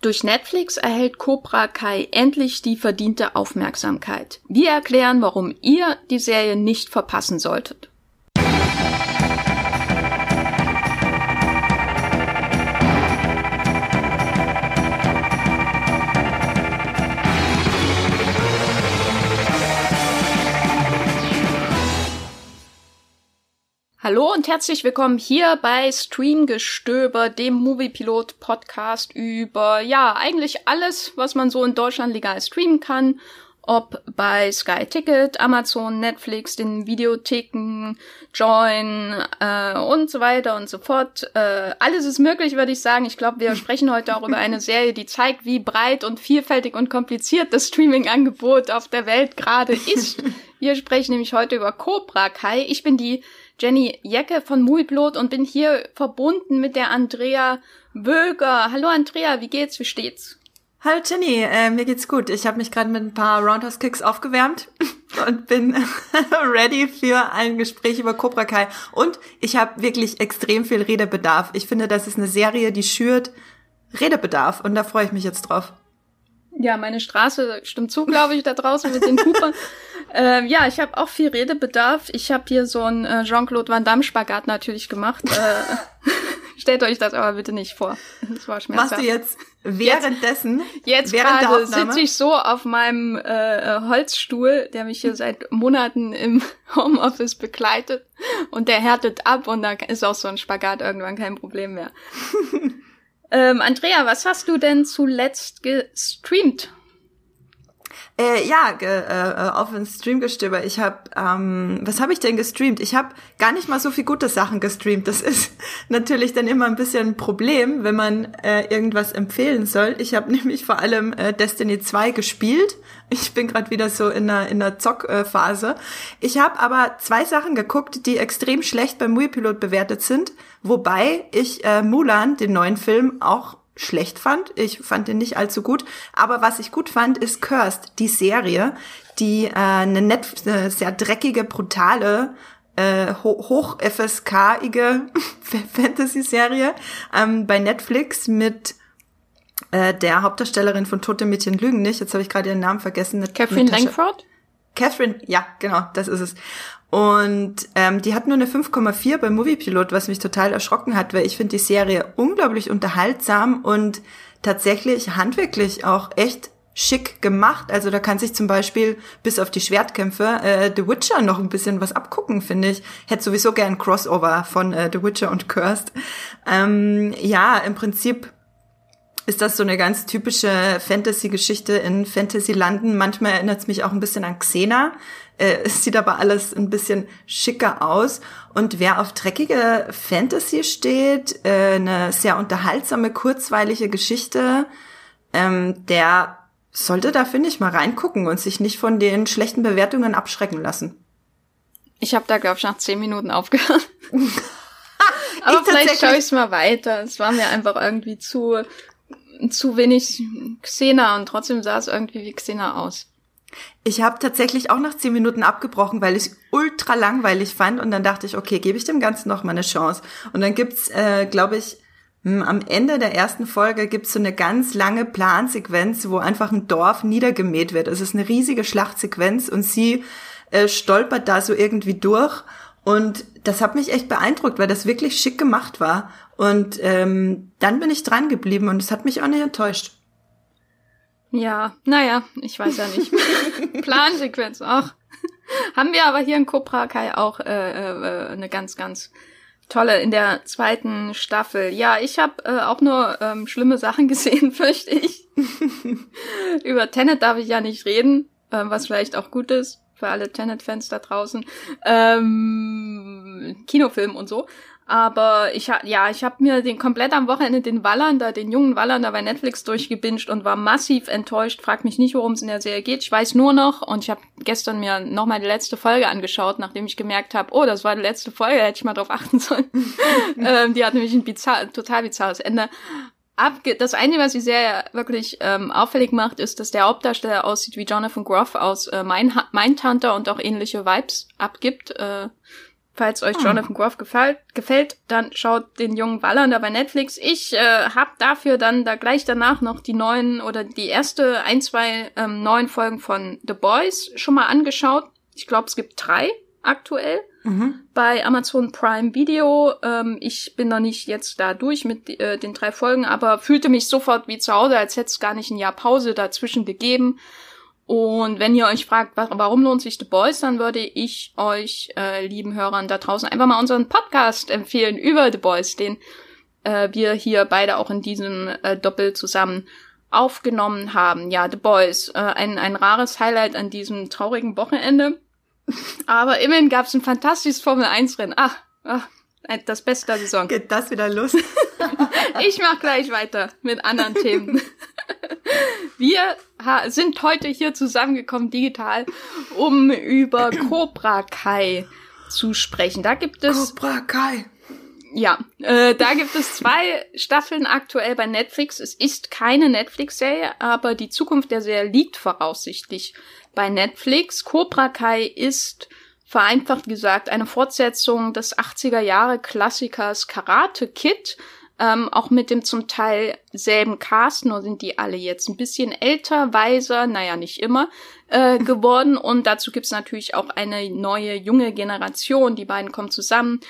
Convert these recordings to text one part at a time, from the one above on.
Durch Netflix erhält Cobra Kai endlich die verdiente Aufmerksamkeit. Wir erklären, warum ihr die Serie nicht verpassen solltet. Hallo und herzlich willkommen hier bei Streamgestöber, dem Moviepilot Podcast über, ja, eigentlich alles, was man so in Deutschland legal streamen kann. Ob bei Sky Ticket, Amazon, Netflix, den Videotheken, Join äh, und so weiter und so fort. Äh, alles ist möglich, würde ich sagen. Ich glaube, wir sprechen heute auch über eine Serie, die zeigt, wie breit und vielfältig und kompliziert das Streaming-Angebot auf der Welt gerade ist. Wir sprechen nämlich heute über Cobra Kai. Ich bin die Jenny Jecke von Muiblot und bin hier verbunden mit der Andrea Wöger. Hallo Andrea, wie geht's? Wie steht's? Hallo Jenny, äh, mir geht's gut. Ich habe mich gerade mit ein paar Roundhouse Kicks aufgewärmt und bin ready für ein Gespräch über Cobra Kai. Und ich habe wirklich extrem viel Redebedarf. Ich finde, das ist eine Serie, die schürt Redebedarf und da freue ich mich jetzt drauf. Ja, meine Straße stimmt zu, glaube ich, da draußen mit den Coopern. ähm, ja, ich habe auch viel Redebedarf. Ich habe hier so einen äh, Jean-Claude Van Damme Spagat natürlich gemacht. Äh, stellt euch das aber bitte nicht vor. Das war schmerzhaft. Machst du jetzt währenddessen? Jetzt, jetzt gerade sitze ich so auf meinem äh, Holzstuhl, der mich hier seit Monaten im Homeoffice begleitet und der härtet ab und da ist auch so ein Spagat irgendwann kein Problem mehr. Ähm, Andrea, was hast du denn zuletzt gestreamt? Äh, ja, ge, äh, auf den Streamgestöber. Ich habe, ähm, was habe ich denn gestreamt? Ich habe gar nicht mal so viel gute Sachen gestreamt. Das ist natürlich dann immer ein bisschen ein Problem, wenn man äh, irgendwas empfehlen soll. Ich habe nämlich vor allem äh, Destiny 2 gespielt. Ich bin gerade wieder so in der, in der Zockphase. Ich habe aber zwei Sachen geguckt, die extrem schlecht beim Muipilot bewertet sind. Wobei ich äh, Mulan, den neuen Film, auch schlecht fand. Ich fand den nicht allzu gut. Aber was ich gut fand, ist Cursed, die Serie, die äh, eine, nett, eine sehr dreckige, brutale äh, hoch FSK-ige Fantasy-Serie ähm, bei Netflix mit äh, der Hauptdarstellerin von Tote Mädchen lügen nicht. Jetzt habe ich gerade ihren Namen vergessen. Catherine Langford? Catherine, ja, genau, das ist es. Und ähm, die hat nur eine 5,4 beim Moviepilot, was mich total erschrocken hat, weil ich finde die Serie unglaublich unterhaltsam und tatsächlich handwerklich auch echt schick gemacht. Also da kann sich zum Beispiel bis auf die Schwertkämpfe äh, The Witcher noch ein bisschen was abgucken, finde ich. Hätte sowieso gern Crossover von äh, The Witcher und Cursed. Ähm, ja, im Prinzip ist das so eine ganz typische Fantasy-Geschichte in Fantasy-Landen. Manchmal erinnert es mich auch ein bisschen an Xena. Äh, es sieht aber alles ein bisschen schicker aus. Und wer auf dreckige Fantasy steht, äh, eine sehr unterhaltsame, kurzweilige Geschichte, ähm, der sollte da, finde ich, mal reingucken und sich nicht von den schlechten Bewertungen abschrecken lassen. Ich habe da, glaube ich, nach zehn Minuten aufgehört. Aber vielleicht schaue ich mal weiter. Es war mir einfach irgendwie zu zu wenig Xena und trotzdem sah es irgendwie wie Xena aus. Ich habe tatsächlich auch nach zehn Minuten abgebrochen, weil ich ultra langweilig fand und dann dachte ich, okay, gebe ich dem Ganzen noch mal eine Chance. Und dann gibt's, äh, glaube ich, hm, am Ende der ersten Folge gibt's so eine ganz lange Plansequenz, wo einfach ein Dorf niedergemäht wird. Es ist eine riesige Schlachtsequenz und sie äh, stolpert da so irgendwie durch. Und das hat mich echt beeindruckt, weil das wirklich schick gemacht war. Und ähm, dann bin ich dran geblieben und es hat mich auch nicht enttäuscht. Ja, naja, ich weiß ja nicht. Plansequenz auch. Haben wir aber hier in Cobra Kai auch äh, äh, eine ganz, ganz tolle in der zweiten Staffel. Ja, ich habe äh, auch nur ähm, schlimme Sachen gesehen, fürchte ich. Über Tenet darf ich ja nicht reden, äh, was vielleicht auch gut ist für alle Tenet-Fans da draußen. Ähm, Kinofilm und so. Aber ich ja, ich habe mir den komplett am Wochenende den Wallander, den jungen Wallander bei Netflix durchgebinged und war massiv enttäuscht. Frag mich nicht, worum es in der Serie geht. Ich weiß nur noch und ich habe gestern mir nochmal die letzte Folge angeschaut, nachdem ich gemerkt habe, oh, das war die letzte Folge, hätte ich mal drauf achten sollen. ähm, die hat nämlich ein bizarr, total bizarres Ende. Abge das Einzige, was die Serie wirklich ähm, auffällig macht, ist, dass der Hauptdarsteller aussieht wie Jonathan Groff aus äh, Mindhunter und auch ähnliche Vibes abgibt. Äh, Falls euch hm. Jonathan Groff gefällt, gefällt, dann schaut den jungen Wallander bei Netflix. Ich äh, habe dafür dann da gleich danach noch die neuen oder die erste ein, zwei ähm, neuen Folgen von The Boys schon mal angeschaut. Ich glaube, es gibt drei aktuell mhm. bei Amazon Prime Video. Ähm, ich bin noch nicht jetzt da durch mit äh, den drei Folgen, aber fühlte mich sofort wie zu Hause, als hätte es gar nicht ein Jahr Pause dazwischen gegeben. Und wenn ihr euch fragt, warum lohnt sich The Boys, dann würde ich euch, äh, lieben Hörern da draußen, einfach mal unseren Podcast empfehlen über The Boys, den äh, wir hier beide auch in diesem äh, Doppel zusammen aufgenommen haben. Ja, The Boys, äh, ein, ein rares Highlight an diesem traurigen Wochenende. Aber immerhin gab es ein fantastisches Formel-1-Rennen. Ach, ach, das Beste der Saison. Geht das wieder los? ich mach gleich weiter mit anderen Themen. Wir sind heute hier zusammengekommen digital, um über Cobra Kai zu sprechen. Da gibt es Cobra Kai. Ja, äh, da gibt es zwei Staffeln aktuell bei Netflix. Es ist keine Netflix-Serie, aber die Zukunft der Serie liegt voraussichtlich bei Netflix. Cobra Kai ist vereinfacht gesagt eine Fortsetzung des 80er Jahre Klassikers Karate Kid ähm, auch mit dem zum Teil selben Cast, nur sind die alle jetzt ein bisschen älter, weiser, naja, nicht immer, äh, geworden. Und dazu gibt's natürlich auch eine neue, junge Generation. Die beiden kommen zusammen.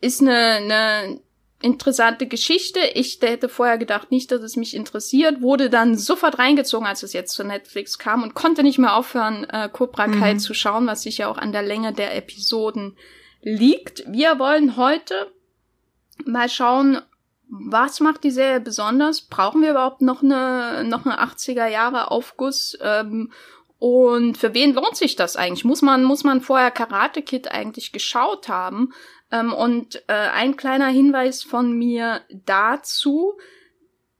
Ist eine, eine interessante Geschichte. Ich hätte vorher gedacht, nicht, dass es mich interessiert, wurde dann sofort reingezogen, als es jetzt zu Netflix kam und konnte nicht mehr aufhören, äh, Cobra Kai mhm. zu schauen, was sicher auch an der Länge der Episoden liegt. Wir wollen heute mal schauen, was macht die Serie besonders? Brauchen wir überhaupt noch eine, noch eine 80er Jahre Aufguss? Ähm, und für wen lohnt sich das eigentlich? Muss man, muss man vorher Karate Kid eigentlich geschaut haben? Ähm, und äh, ein kleiner Hinweis von mir dazu.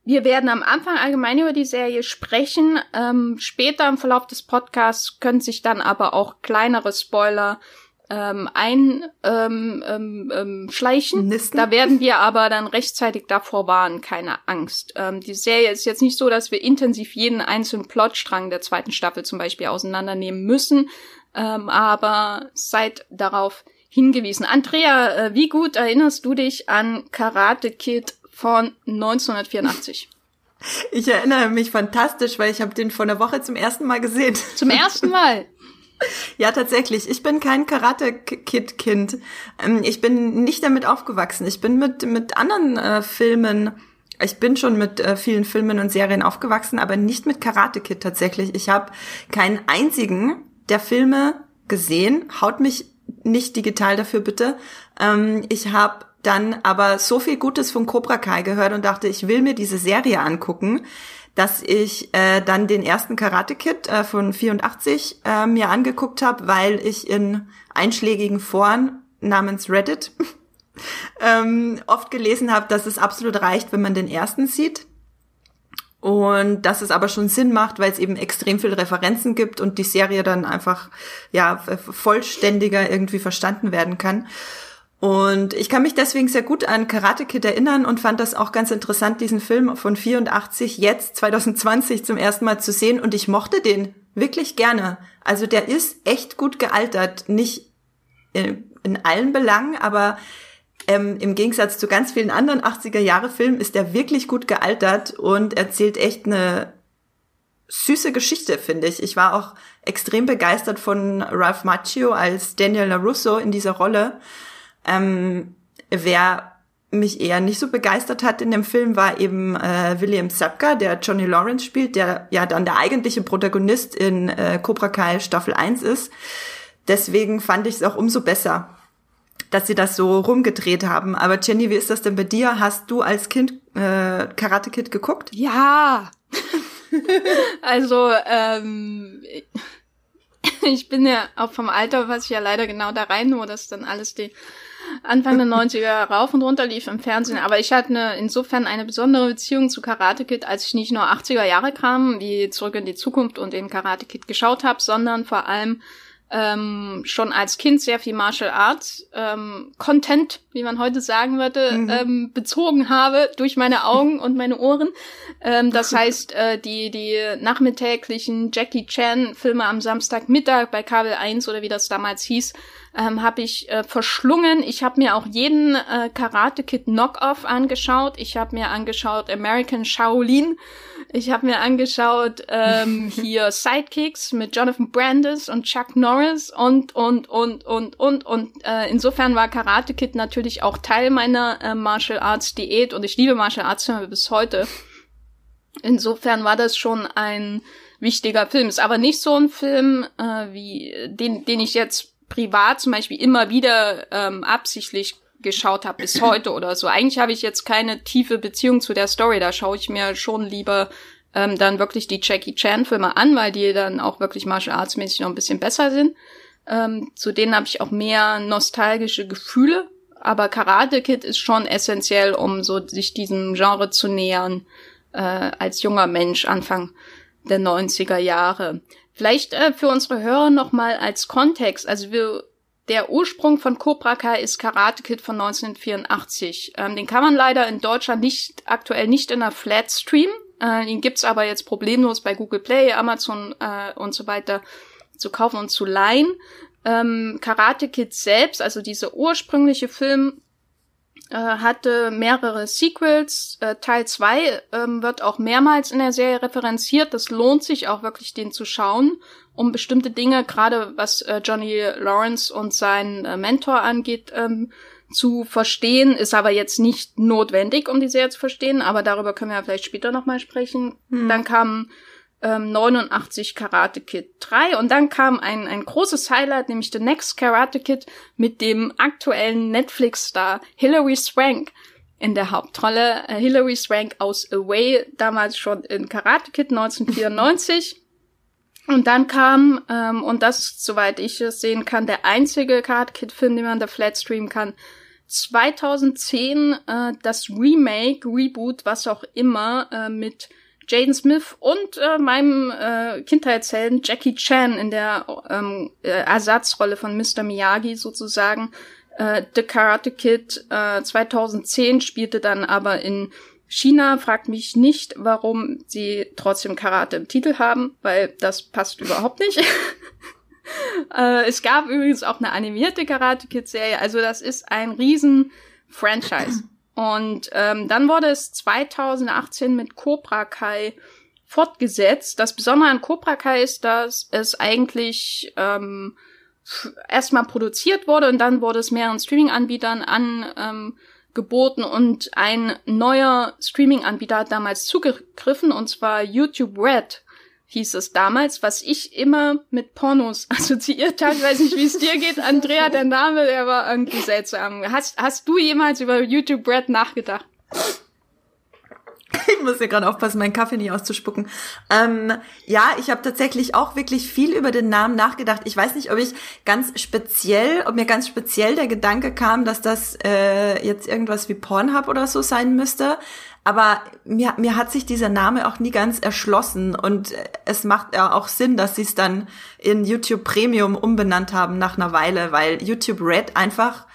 Wir werden am Anfang allgemein über die Serie sprechen. Ähm, später im Verlauf des Podcasts können sich dann aber auch kleinere Spoiler ähm, einschleichen. Ähm, ähm, schleichen. da werden wir aber dann rechtzeitig davor warnen, keine Angst. Ähm, die Serie ist jetzt nicht so, dass wir intensiv jeden einzelnen Plotstrang der zweiten Staffel zum Beispiel auseinandernehmen müssen, ähm, aber seid darauf hingewiesen. Andrea, äh, wie gut erinnerst du dich an Karate Kid von 1984? Ich erinnere mich fantastisch, weil ich habe den vor einer Woche zum ersten Mal gesehen. Zum ersten Mal? Ja, tatsächlich. Ich bin kein Karate-Kid-Kind. Ähm, ich bin nicht damit aufgewachsen. Ich bin mit, mit anderen äh, Filmen, ich bin schon mit äh, vielen Filmen und Serien aufgewachsen, aber nicht mit Karate Kid tatsächlich. Ich habe keinen einzigen der Filme gesehen. Haut mich nicht digital dafür bitte. Ähm, ich habe dann aber so viel Gutes von Cobra Kai gehört und dachte, ich will mir diese Serie angucken dass ich äh, dann den ersten Karate Kid äh, von 84 äh, mir angeguckt habe, weil ich in einschlägigen Foren namens Reddit ähm, oft gelesen habe, dass es absolut reicht, wenn man den ersten sieht. Und dass es aber schon Sinn macht, weil es eben extrem viele Referenzen gibt und die Serie dann einfach ja vollständiger irgendwie verstanden werden kann. Und ich kann mich deswegen sehr gut an Karate Kid erinnern und fand das auch ganz interessant, diesen Film von 84 jetzt 2020 zum ersten Mal zu sehen. Und ich mochte den wirklich gerne. Also der ist echt gut gealtert. Nicht in, in allen Belangen, aber ähm, im Gegensatz zu ganz vielen anderen 80er-Jahre-Filmen ist der wirklich gut gealtert und erzählt echt eine süße Geschichte, finde ich. Ich war auch extrem begeistert von Ralph Macchio als Daniel LaRusso in dieser Rolle. Ähm, wer mich eher nicht so begeistert hat in dem Film, war eben äh, William Sapka, der Johnny Lawrence spielt, der ja dann der eigentliche Protagonist in äh, Cobra Kai Staffel 1 ist. Deswegen fand ich es auch umso besser, dass sie das so rumgedreht haben. Aber Jenny, wie ist das denn bei dir? Hast du als Kind äh, Karate Kid geguckt? Ja. also, ähm, ich bin ja auch vom Alter, was ich ja leider genau da rein, wo das dann alles die Anfang der 90er rauf und runter lief im Fernsehen. Aber ich hatte eine, insofern eine besondere Beziehung zu Karate Kid, als ich nicht nur 80er Jahre kam, wie Zurück in die Zukunft und in Karate Kid geschaut habe, sondern vor allem ähm, schon als Kind sehr viel Martial Arts ähm, Content, wie man heute sagen würde, mhm. ähm, bezogen habe durch meine Augen und meine Ohren. Ähm, das heißt, äh, die die nachmittäglichen Jackie Chan Filme am Samstagmittag bei Kabel 1 oder wie das damals hieß, ähm, habe ich äh, verschlungen. Ich habe mir auch jeden äh, Karate Kid Knockoff angeschaut. Ich habe mir angeschaut American Shaolin. Ich habe mir angeschaut ähm, hier Sidekicks mit Jonathan Brandis und Chuck Norris und und und und und und äh, insofern war Karate Kid natürlich auch Teil meiner äh, Martial Arts Diät und ich liebe Martial Arts Filme bis heute. Insofern war das schon ein wichtiger Film. Ist aber nicht so ein Film äh, wie den den ich jetzt privat zum Beispiel immer wieder ähm, absichtlich geschaut habe bis heute oder so. Eigentlich habe ich jetzt keine tiefe Beziehung zu der Story. Da schaue ich mir schon lieber ähm, dann wirklich die Jackie Chan Filme an, weil die dann auch wirklich martial arts mäßig noch ein bisschen besser sind. Ähm, zu denen habe ich auch mehr nostalgische Gefühle. Aber Karate Kid ist schon essentiell, um so sich diesem Genre zu nähern äh, als junger Mensch Anfang der 90er Jahre. Vielleicht äh, für unsere Hörer nochmal als Kontext. Also wir, der Ursprung von Cobra Kai ist Karate Kid von 1984. Ähm, den kann man leider in Deutschland nicht aktuell nicht in der Flat streamen. Äh, den gibt's aber jetzt problemlos bei Google Play, Amazon äh, und so weiter zu kaufen und zu leihen. Ähm, Karate Kid selbst, also dieser ursprüngliche Film, äh, hatte mehrere Sequels. Äh, Teil 2 ähm, wird auch mehrmals in der Serie referenziert. Das lohnt sich auch wirklich, den zu schauen, um bestimmte Dinge, gerade was äh, Johnny Lawrence und sein äh, Mentor angeht, ähm, zu verstehen, ist aber jetzt nicht notwendig, um die Serie zu verstehen, aber darüber können wir ja vielleicht später nochmal sprechen. Hm. Dann kam ähm, 89 Karate Kid 3 und dann kam ein, ein großes Highlight, nämlich The Next Karate Kid mit dem aktuellen Netflix-Star Hilary Swank in der Hauptrolle. Äh, Hilary Swank aus Away, damals schon in Karate Kid 1994. Und dann kam, ähm, und das, soweit ich es sehen kann, der einzige Karate Kid-Film, den man da flat streamen kann, 2010 äh, das Remake, Reboot, was auch immer, äh, mit Jaden Smith und äh, meinem äh, Kindheitshelden Jackie Chan in der ähm, äh, Ersatzrolle von Mr. Miyagi sozusagen. Äh, The Karate Kid äh, 2010 spielte dann aber in China. Fragt mich nicht, warum sie trotzdem Karate im Titel haben, weil das passt überhaupt nicht. äh, es gab übrigens auch eine animierte Karate Kid Serie. Also das ist ein riesen Franchise. Und ähm, dann wurde es 2018 mit Cobra Kai fortgesetzt. Das Besondere an Cobra Kai ist, dass es eigentlich ähm, erstmal produziert wurde und dann wurde es mehreren Streaming-Anbietern angeboten ähm, und ein neuer Streaming-Anbieter hat damals zugegriffen und zwar YouTube Red hieß es damals, was ich immer mit Pornos assoziiert habe. Ich weiß nicht, wie es dir geht, Andrea, der Name, der war irgendwie seltsam. Hast, hast du jemals über YouTube Bread nachgedacht? Ich muss ja gerade aufpassen, meinen Kaffee nicht auszuspucken. Ähm, ja, ich habe tatsächlich auch wirklich viel über den Namen nachgedacht. Ich weiß nicht, ob ich ganz speziell, ob mir ganz speziell der Gedanke kam, dass das äh, jetzt irgendwas wie Pornhub oder so sein müsste. Aber mir, mir hat sich dieser Name auch nie ganz erschlossen und es macht ja auch Sinn, dass sie es dann in YouTube Premium umbenannt haben nach einer Weile, weil YouTube Red einfach,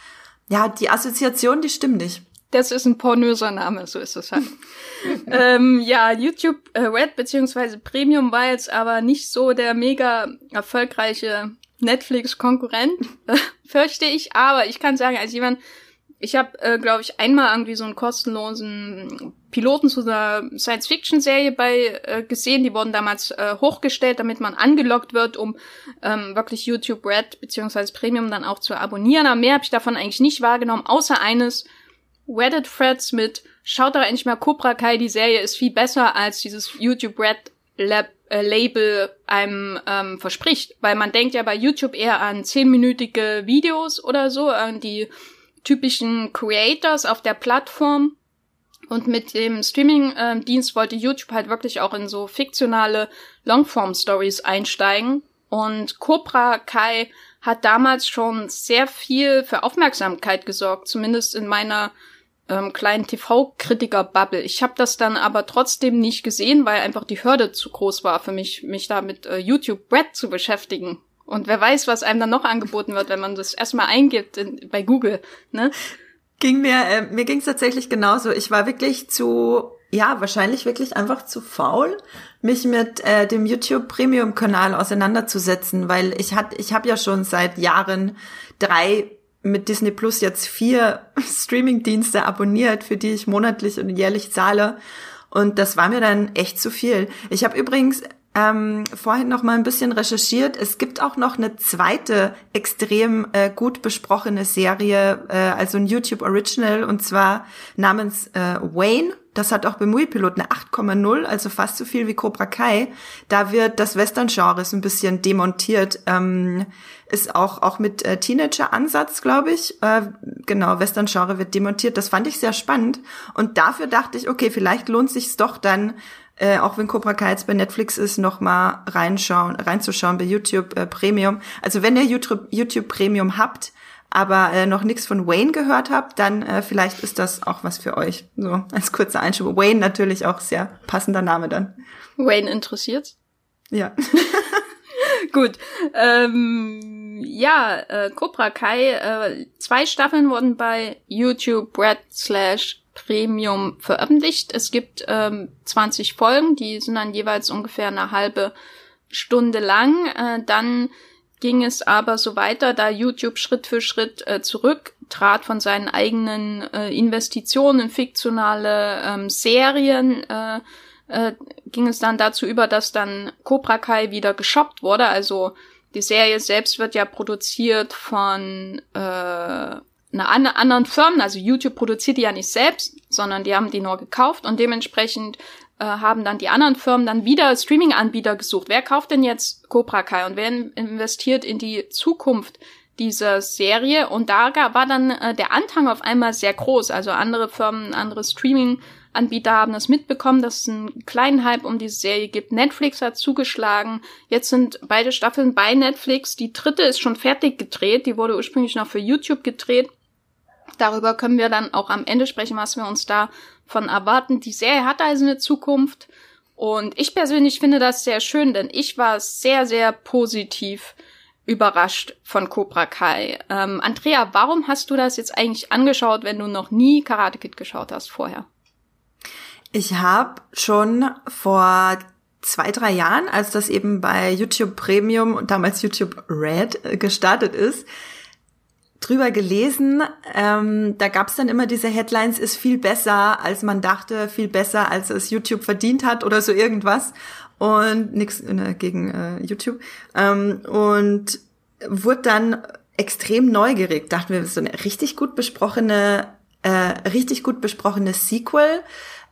ja, die Assoziation, die stimmt nicht. Das ist ein pornöser Name, so ist es halt. ähm, ja, YouTube äh, Red beziehungsweise Premium war jetzt aber nicht so der mega erfolgreiche Netflix-Konkurrent, fürchte ich. Aber ich kann sagen, als jemand, ich habe, äh, glaube ich, einmal irgendwie so einen kostenlosen Piloten zu einer Science-Fiction-Serie bei äh, gesehen. Die wurden damals äh, hochgestellt, damit man angelockt wird, um ähm, wirklich YouTube Red beziehungsweise Premium dann auch zu abonnieren. Aber mehr habe ich davon eigentlich nicht wahrgenommen, außer eines Reddit-Threads mit Schaut doch endlich mal Cobra Kai, die Serie ist viel besser als dieses YouTube Red Lab äh, Label einem ähm, verspricht. Weil man denkt ja bei YouTube eher an zehnminütige Videos oder so, an die typischen Creators auf der Plattform. Und mit dem Streaming-Dienst äh, wollte YouTube halt wirklich auch in so fiktionale Longform-Stories einsteigen. Und Cobra Kai hat damals schon sehr viel für Aufmerksamkeit gesorgt, zumindest in meiner ähm, kleinen TV-Kritiker-Bubble. Ich habe das dann aber trotzdem nicht gesehen, weil einfach die Hürde zu groß war für mich, mich da mit äh, YouTube Red zu beschäftigen. Und wer weiß, was einem dann noch angeboten wird, wenn man das erstmal eingibt in, bei Google, ne? Ging mir, äh, mir ging es tatsächlich genauso. Ich war wirklich zu, ja, wahrscheinlich wirklich einfach zu faul, mich mit äh, dem YouTube Premium Kanal auseinanderzusetzen, weil ich hat, ich habe ja schon seit Jahren drei mit Disney Plus jetzt vier Streaming-Dienste abonniert, für die ich monatlich und jährlich zahle. Und das war mir dann echt zu viel. Ich habe übrigens ähm, vorhin noch mal ein bisschen recherchiert. Es gibt auch noch eine zweite extrem äh, gut besprochene Serie, äh, also ein YouTube Original, und zwar namens äh, Wayne. Das hat auch beim Muipilot eine 8,0, also fast so viel wie Cobra Kai. Da wird das Western-Genre so ein bisschen demontiert. Ähm, ist auch auch mit äh, Teenager-Ansatz, glaube ich. Äh, genau, Western-Genre wird demontiert. Das fand ich sehr spannend. Und dafür dachte ich, okay, vielleicht lohnt sich doch dann äh, auch wenn Cobra Kai jetzt bei Netflix ist, noch mal reinschauen, reinzuschauen bei YouTube äh, Premium. Also wenn ihr YouTube, YouTube Premium habt, aber äh, noch nichts von Wayne gehört habt, dann äh, vielleicht ist das auch was für euch. So als kurzer Einschub. Wayne natürlich auch sehr passender Name dann. Wayne interessiert? Ja. Gut. Ähm, ja, äh, Cobra Kai, äh, zwei Staffeln wurden bei YouTube Red slash Premium veröffentlicht. Es gibt ähm, 20 Folgen, die sind dann jeweils ungefähr eine halbe Stunde lang. Äh, dann ging es aber so weiter, da YouTube Schritt für Schritt äh, zurücktrat von seinen eigenen äh, Investitionen in fiktionale ähm, Serien, äh, äh, ging es dann dazu über, dass dann Cobra Kai wieder geshoppt wurde. Also die Serie selbst wird ja produziert von äh, einer anderen Firmen, also YouTube produziert die ja nicht selbst, sondern die haben die nur gekauft und dementsprechend äh, haben dann die anderen Firmen dann wieder Streaming-Anbieter gesucht. Wer kauft denn jetzt Cobra Kai und wer investiert in die Zukunft dieser Serie? Und da war dann äh, der Anhang auf einmal sehr groß. Also andere Firmen, andere Streaming-Anbieter haben das mitbekommen, dass es einen kleinen Hype um diese Serie gibt. Netflix hat zugeschlagen. Jetzt sind beide Staffeln bei Netflix. Die dritte ist schon fertig gedreht. Die wurde ursprünglich noch für YouTube gedreht. Darüber können wir dann auch am Ende sprechen, was wir uns davon erwarten. Die Serie hat also eine Zukunft. Und ich persönlich finde das sehr schön, denn ich war sehr, sehr positiv überrascht von Cobra Kai. Ähm, Andrea, warum hast du das jetzt eigentlich angeschaut, wenn du noch nie Karate Kid geschaut hast vorher? Ich habe schon vor zwei, drei Jahren, als das eben bei YouTube Premium und damals YouTube Red äh, gestartet ist, drüber gelesen. Ähm, da gab's dann immer diese Headlines, ist viel besser, als man dachte, viel besser, als es YouTube verdient hat oder so irgendwas. Und nix äh, gegen äh, YouTube. Ähm, und wurde dann extrem neugierig. Dachten wir, so eine richtig gut besprochene, äh, richtig gut besprochene Sequel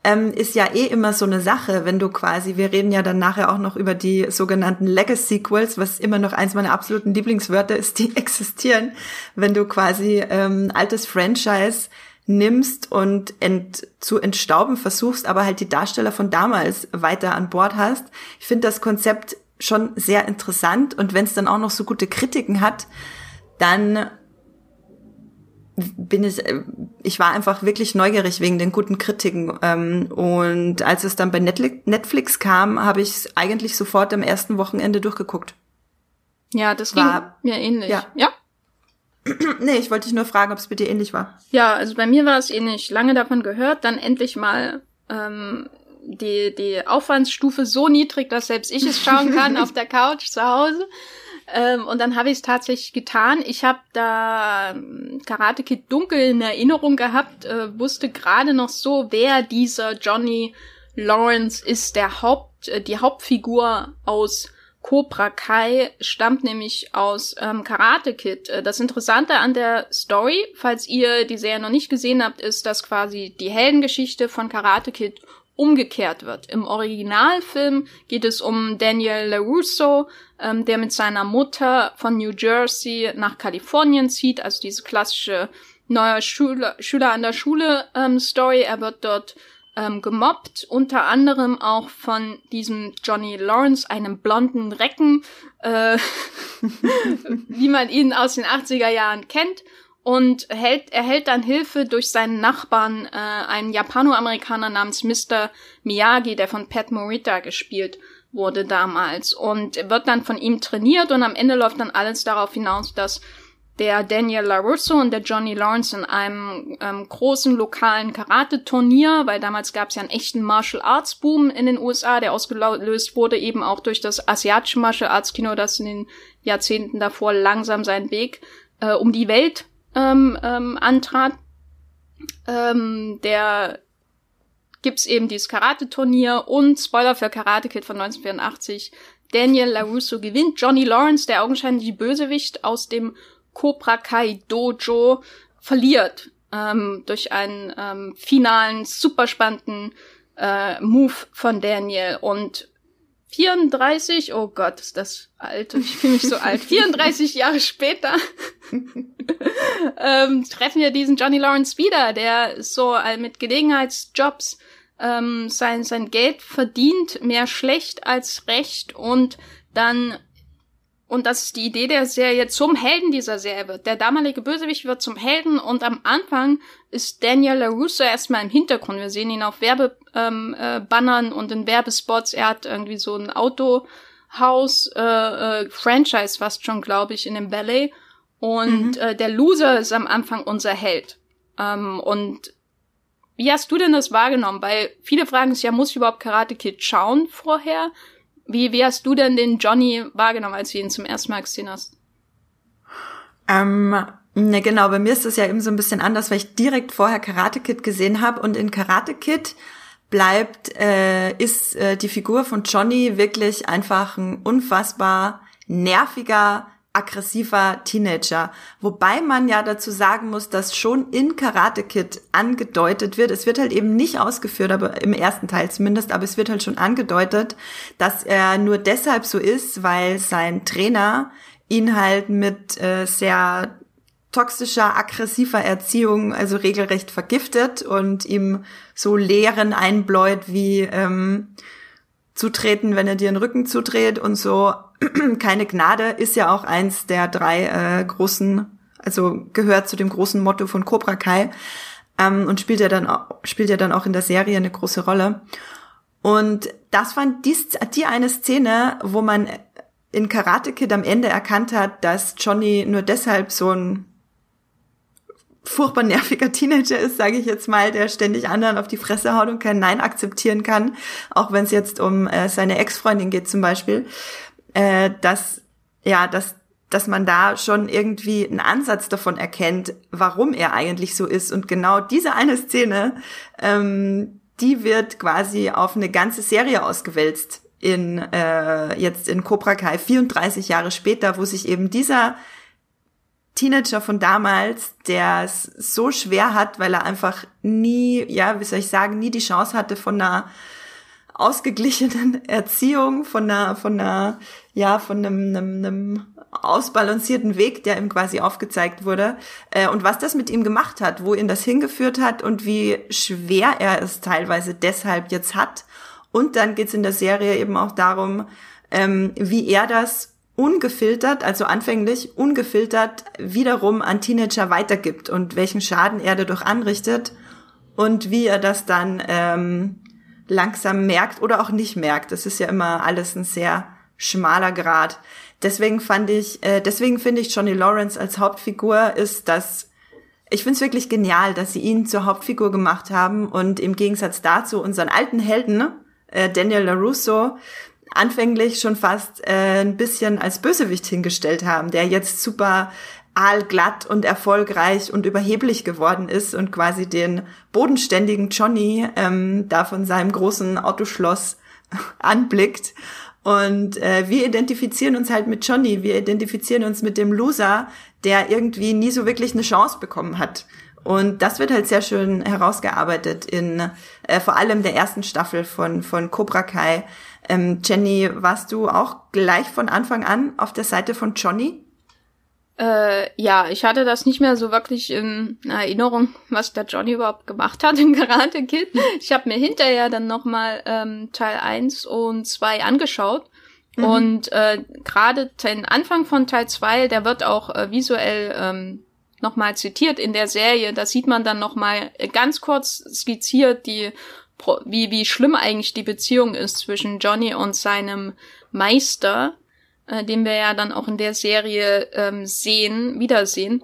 ähm, ist ja eh immer so eine Sache, wenn du quasi, wir reden ja dann nachher auch noch über die sogenannten Legacy-Sequels, was immer noch eins meiner absoluten Lieblingswörter ist, die existieren, wenn du quasi ähm, altes Franchise nimmst und ent, zu entstauben versuchst, aber halt die Darsteller von damals weiter an Bord hast. Ich finde das Konzept schon sehr interessant und wenn es dann auch noch so gute Kritiken hat, dann bin ich, äh, ich war einfach wirklich neugierig wegen den guten Kritiken. Ähm, und als es dann bei Netflix kam, habe ich es eigentlich sofort am ersten Wochenende durchgeguckt. Ja, das war mir ähnlich. Ja. ja. nee, ich wollte dich nur fragen, ob es bei dir ähnlich war. Ja, also bei mir war es ähnlich. Lange davon gehört, dann endlich mal ähm, die, die Aufwandsstufe so niedrig, dass selbst ich es schauen kann auf der Couch zu Hause. Ähm, und dann habe ich es tatsächlich getan. Ich habe da ähm, Karate Kid dunkel in Erinnerung gehabt, äh, wusste gerade noch so, wer dieser Johnny Lawrence ist, der Haupt, äh, die Hauptfigur aus Cobra Kai stammt nämlich aus ähm, Karate Kid. Äh, das Interessante an der Story, falls ihr die Serie noch nicht gesehen habt, ist, dass quasi die Heldengeschichte von Karate Kid umgekehrt wird. Im Originalfilm geht es um Daniel LaRusso, ähm, der mit seiner Mutter von New Jersey nach Kalifornien zieht, also diese klassische neuer Schüler, Schüler an der Schule ähm, Story. Er wird dort ähm, gemobbt, unter anderem auch von diesem Johnny Lawrence, einem blonden Recken, äh, wie man ihn aus den 80er Jahren kennt und erhält, erhält dann Hilfe durch seinen Nachbarn, äh, einen Japanoamerikaner namens Mr. Miyagi, der von Pat Morita gespielt wurde damals und wird dann von ihm trainiert und am Ende läuft dann alles darauf hinaus, dass der Daniel LaRusso und der Johnny Lawrence in einem ähm, großen lokalen Karate-Turnier, weil damals gab es ja einen echten Martial Arts Boom in den USA, der ausgelöst wurde eben auch durch das asiatische Martial Arts Kino, das in den Jahrzehnten davor langsam seinen Weg äh, um die Welt ähm, ähm, antrat. Ähm, der gibt's eben dieses Karate-Turnier und Spoiler für Karate Kid von 1984. Daniel LaRusso gewinnt. Johnny Lawrence, der augenscheinliche Bösewicht aus dem Cobra Kai Dojo, verliert ähm, durch einen ähm, finalen, super spannenden äh, Move von Daniel. Und 34, oh Gott, ist das alt, ich fühle mich so alt, 34 Jahre später ähm, treffen wir diesen Johnny Lawrence wieder, der so mit Gelegenheitsjobs ähm, sein, sein Geld verdient, mehr schlecht als recht und dann und das ist die Idee der Serie, zum Helden dieser Serie wird. Der damalige Bösewicht wird zum Helden und am Anfang ist Daniel LaRusso erstmal im Hintergrund. Wir sehen ihn auf Werbebannern ähm, äh, und in Werbespots. Er hat irgendwie so ein Autohaus, äh, äh, Franchise fast schon, glaube ich, in dem Ballet. Und mhm. äh, der Loser ist am Anfang unser Held. Ähm, und wie hast du denn das wahrgenommen? Weil viele fragen sich ja, muss ich überhaupt Karate Kid schauen vorher? Wie, wie hast du denn den Johnny wahrgenommen, als du ihn zum ersten Mal gesehen hast? Ähm, ne, genau, bei mir ist das ja eben so ein bisschen anders, weil ich direkt vorher Karate Kid gesehen habe und in Karate Kid bleibt, äh, ist äh, die Figur von Johnny wirklich einfach ein unfassbar nerviger, aggressiver Teenager. Wobei man ja dazu sagen muss, dass schon in Karate Kid angedeutet wird, es wird halt eben nicht ausgeführt, aber im ersten Teil zumindest, aber es wird halt schon angedeutet, dass er nur deshalb so ist, weil sein Trainer ihn halt mit äh, sehr toxischer, aggressiver Erziehung, also regelrecht vergiftet und ihm so Lehren einbläut wie ähm, zutreten, wenn er dir den Rücken zudreht und so keine Gnade ist ja auch eins der drei äh, großen, also gehört zu dem großen Motto von Cobra Kai ähm, und spielt ja dann spielt ja dann auch in der Serie eine große Rolle. Und das fand die, die eine Szene, wo man in Karate Kid am Ende erkannt hat, dass Johnny nur deshalb so ein furchtbar nerviger Teenager ist, sage ich jetzt mal, der ständig anderen auf die Fresse haut und kein Nein akzeptieren kann, auch wenn es jetzt um äh, seine Ex-Freundin geht zum Beispiel äh, dass ja, dass dass man da schon irgendwie einen Ansatz davon erkennt, warum er eigentlich so ist. Und genau diese eine Szene, ähm, die wird quasi auf eine ganze Serie ausgewälzt in äh, jetzt in Cobra Kai 34 Jahre später, wo sich eben dieser Teenager von damals, der es so schwer hat, weil er einfach nie, ja, wie soll ich sagen, nie die Chance hatte von einer ausgeglichenen Erziehung, von einer, von einer, ja, von einem, einem, einem ausbalancierten Weg, der ihm quasi aufgezeigt wurde, äh, und was das mit ihm gemacht hat, wo ihn das hingeführt hat und wie schwer er es teilweise deshalb jetzt hat. Und dann geht's in der Serie eben auch darum, ähm, wie er das ungefiltert, also anfänglich ungefiltert, wiederum an Teenager weitergibt und welchen Schaden er dadurch anrichtet und wie er das dann ähm, langsam merkt oder auch nicht merkt. Das ist ja immer alles ein sehr schmaler Grad. Deswegen fand ich, äh, deswegen finde ich Johnny Lawrence als Hauptfigur ist das, ich finde es wirklich genial, dass sie ihn zur Hauptfigur gemacht haben und im Gegensatz dazu unseren alten Helden, äh, Daniel LaRusso, anfänglich schon fast äh, ein bisschen als Bösewicht hingestellt haben, der jetzt super aalglatt und erfolgreich und überheblich geworden ist und quasi den bodenständigen Johnny ähm, da von seinem großen Autoschloss anblickt. Und äh, wir identifizieren uns halt mit Johnny, wir identifizieren uns mit dem Loser, der irgendwie nie so wirklich eine Chance bekommen hat. Und das wird halt sehr schön herausgearbeitet in äh, vor allem der ersten Staffel von, von Cobra Kai. Ähm, Jenny, warst du auch gleich von Anfang an auf der Seite von Johnny? Äh, ja, ich hatte das nicht mehr so wirklich in Erinnerung, was der Johnny überhaupt gemacht hat in Karate Kid. Ich habe mir hinterher dann nochmal ähm, Teil 1 und 2 angeschaut. Mhm. Und äh, gerade den Anfang von Teil 2, der wird auch äh, visuell ähm, nochmal zitiert in der Serie. Da sieht man dann nochmal ganz kurz skizziert die wie, wie schlimm eigentlich die Beziehung ist zwischen Johnny und seinem Meister, äh, den wir ja dann auch in der Serie ähm, sehen, wiedersehen.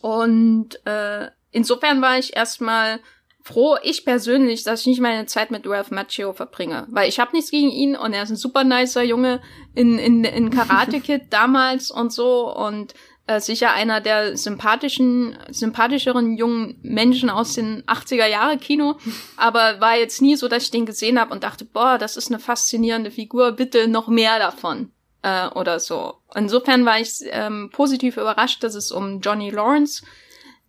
Und äh, insofern war ich erstmal froh, ich persönlich, dass ich nicht meine Zeit mit Ralph Macchio verbringe. Weil ich habe nichts gegen ihn und er ist ein super nicer Junge in, in, in Karate Kid damals und so und äh, sicher einer der sympathischen, sympathischeren jungen Menschen aus den 80er Jahre Kino, aber war jetzt nie so, dass ich den gesehen habe und dachte, boah, das ist eine faszinierende Figur, bitte noch mehr davon äh, oder so. Insofern war ich ähm, positiv überrascht, dass es um Johnny Lawrence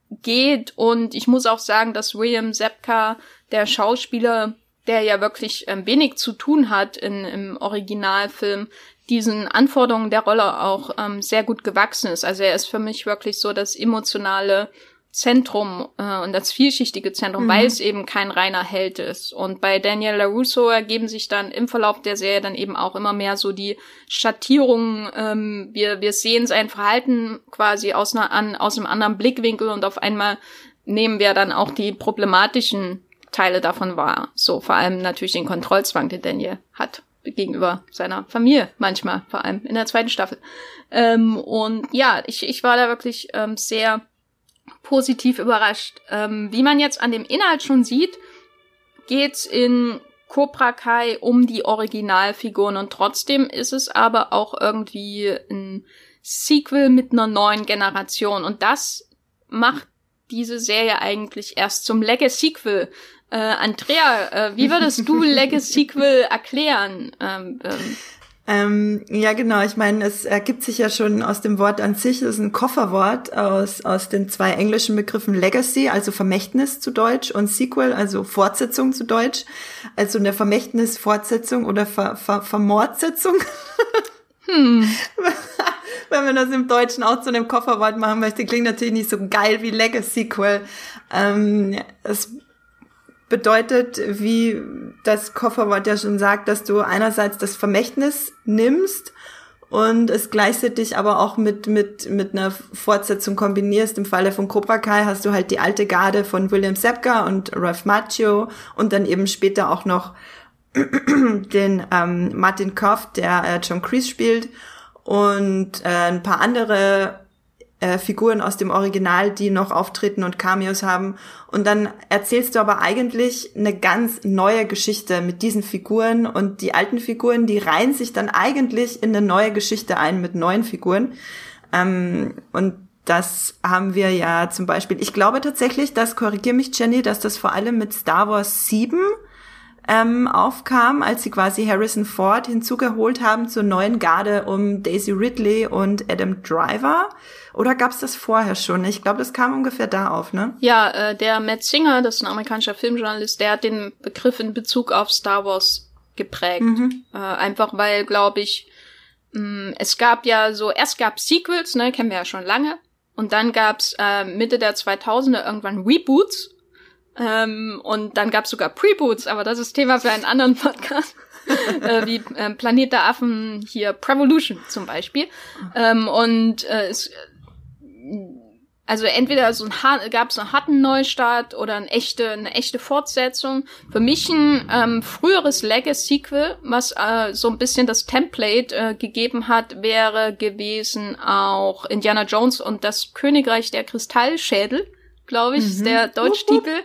geht und ich muss auch sagen, dass William Zepka, der Schauspieler, der ja wirklich ähm, wenig zu tun hat in, im Originalfilm, diesen Anforderungen der Rolle auch ähm, sehr gut gewachsen ist. Also er ist für mich wirklich so das emotionale Zentrum äh, und das vielschichtige Zentrum, mhm. weil es eben kein reiner Held ist. Und bei Daniel LaRusso ergeben sich dann im Verlauf der Serie dann eben auch immer mehr so die Schattierungen. Ähm, wir, wir sehen sein Verhalten quasi aus, einer, an, aus einem anderen Blickwinkel und auf einmal nehmen wir dann auch die problematischen Teile davon wahr. So vor allem natürlich den Kontrollzwang, den Daniel hat gegenüber seiner Familie manchmal, vor allem in der zweiten Staffel. Ähm, und ja, ich, ich war da wirklich ähm, sehr positiv überrascht. Ähm, wie man jetzt an dem Inhalt schon sieht, geht's in Cobra Kai um die Originalfiguren und trotzdem ist es aber auch irgendwie ein Sequel mit einer neuen Generation und das macht diese Serie eigentlich erst zum Legacy-Sequel äh, Andrea, äh, wie würdest du Legacy Sequel erklären? Ähm, ähm. Ähm, ja, genau. Ich meine, es ergibt sich ja schon aus dem Wort an sich, es ist ein Kofferwort aus, aus den zwei englischen Begriffen Legacy, also Vermächtnis zu Deutsch, und Sequel, also Fortsetzung zu Deutsch. Also eine Vermächtnis-Fortsetzung oder Ver, Ver, Vermordsetzung. Hm. Wenn man das im Deutschen auch zu einem Kofferwort machen möchte, klingt natürlich nicht so geil wie Legacy-Sequel. Ähm, es bedeutet, wie das Kofferwort ja schon sagt, dass du einerseits das Vermächtnis nimmst und es gleichzeitig aber auch mit, mit, mit einer Fortsetzung kombinierst. Im Falle von Cobra Kai hast du halt die alte Garde von William Sepka und Ralph Macchio und dann eben später auch noch den ähm, Martin Koff, der äh, John Kreese spielt und äh, ein paar andere äh, Figuren aus dem Original, die noch auftreten und Cameos haben. Und dann erzählst du aber eigentlich eine ganz neue Geschichte mit diesen Figuren und die alten Figuren, die reihen sich dann eigentlich in eine neue Geschichte ein mit neuen Figuren. Ähm, und das haben wir ja zum Beispiel, ich glaube tatsächlich, das korrigier mich Jenny, dass das vor allem mit Star Wars 7 ähm, aufkam, als sie quasi Harrison Ford hinzugeholt haben zur neuen Garde um Daisy Ridley und Adam Driver. Oder gab's das vorher schon? Ich glaube, das kam ungefähr da auf, ne? Ja, äh, der Matt Singer, das ist ein amerikanischer Filmjournalist, der hat den Begriff in Bezug auf Star Wars geprägt. Mhm. Äh, einfach weil, glaube ich, mh, mm, es gab ja so, erst gab Sequels, ne, kennen wir ja schon lange. Und dann gab's äh, Mitte der 2000er irgendwann Reboots ähm, und dann gab's sogar Preboots, aber das ist Thema für einen anderen Podcast. äh, wie äh, Planet der Affen hier Prevolution zum Beispiel. Ähm, und äh, es, also entweder so ein gab es einen harten Neustart oder eine echte, eine echte Fortsetzung. Für mich ein ähm, früheres Legacy-Sequel, was äh, so ein bisschen das Template äh, gegeben hat, wäre gewesen auch Indiana Jones und das Königreich der Kristallschädel glaube ich, mhm. ist der Deutschtitel.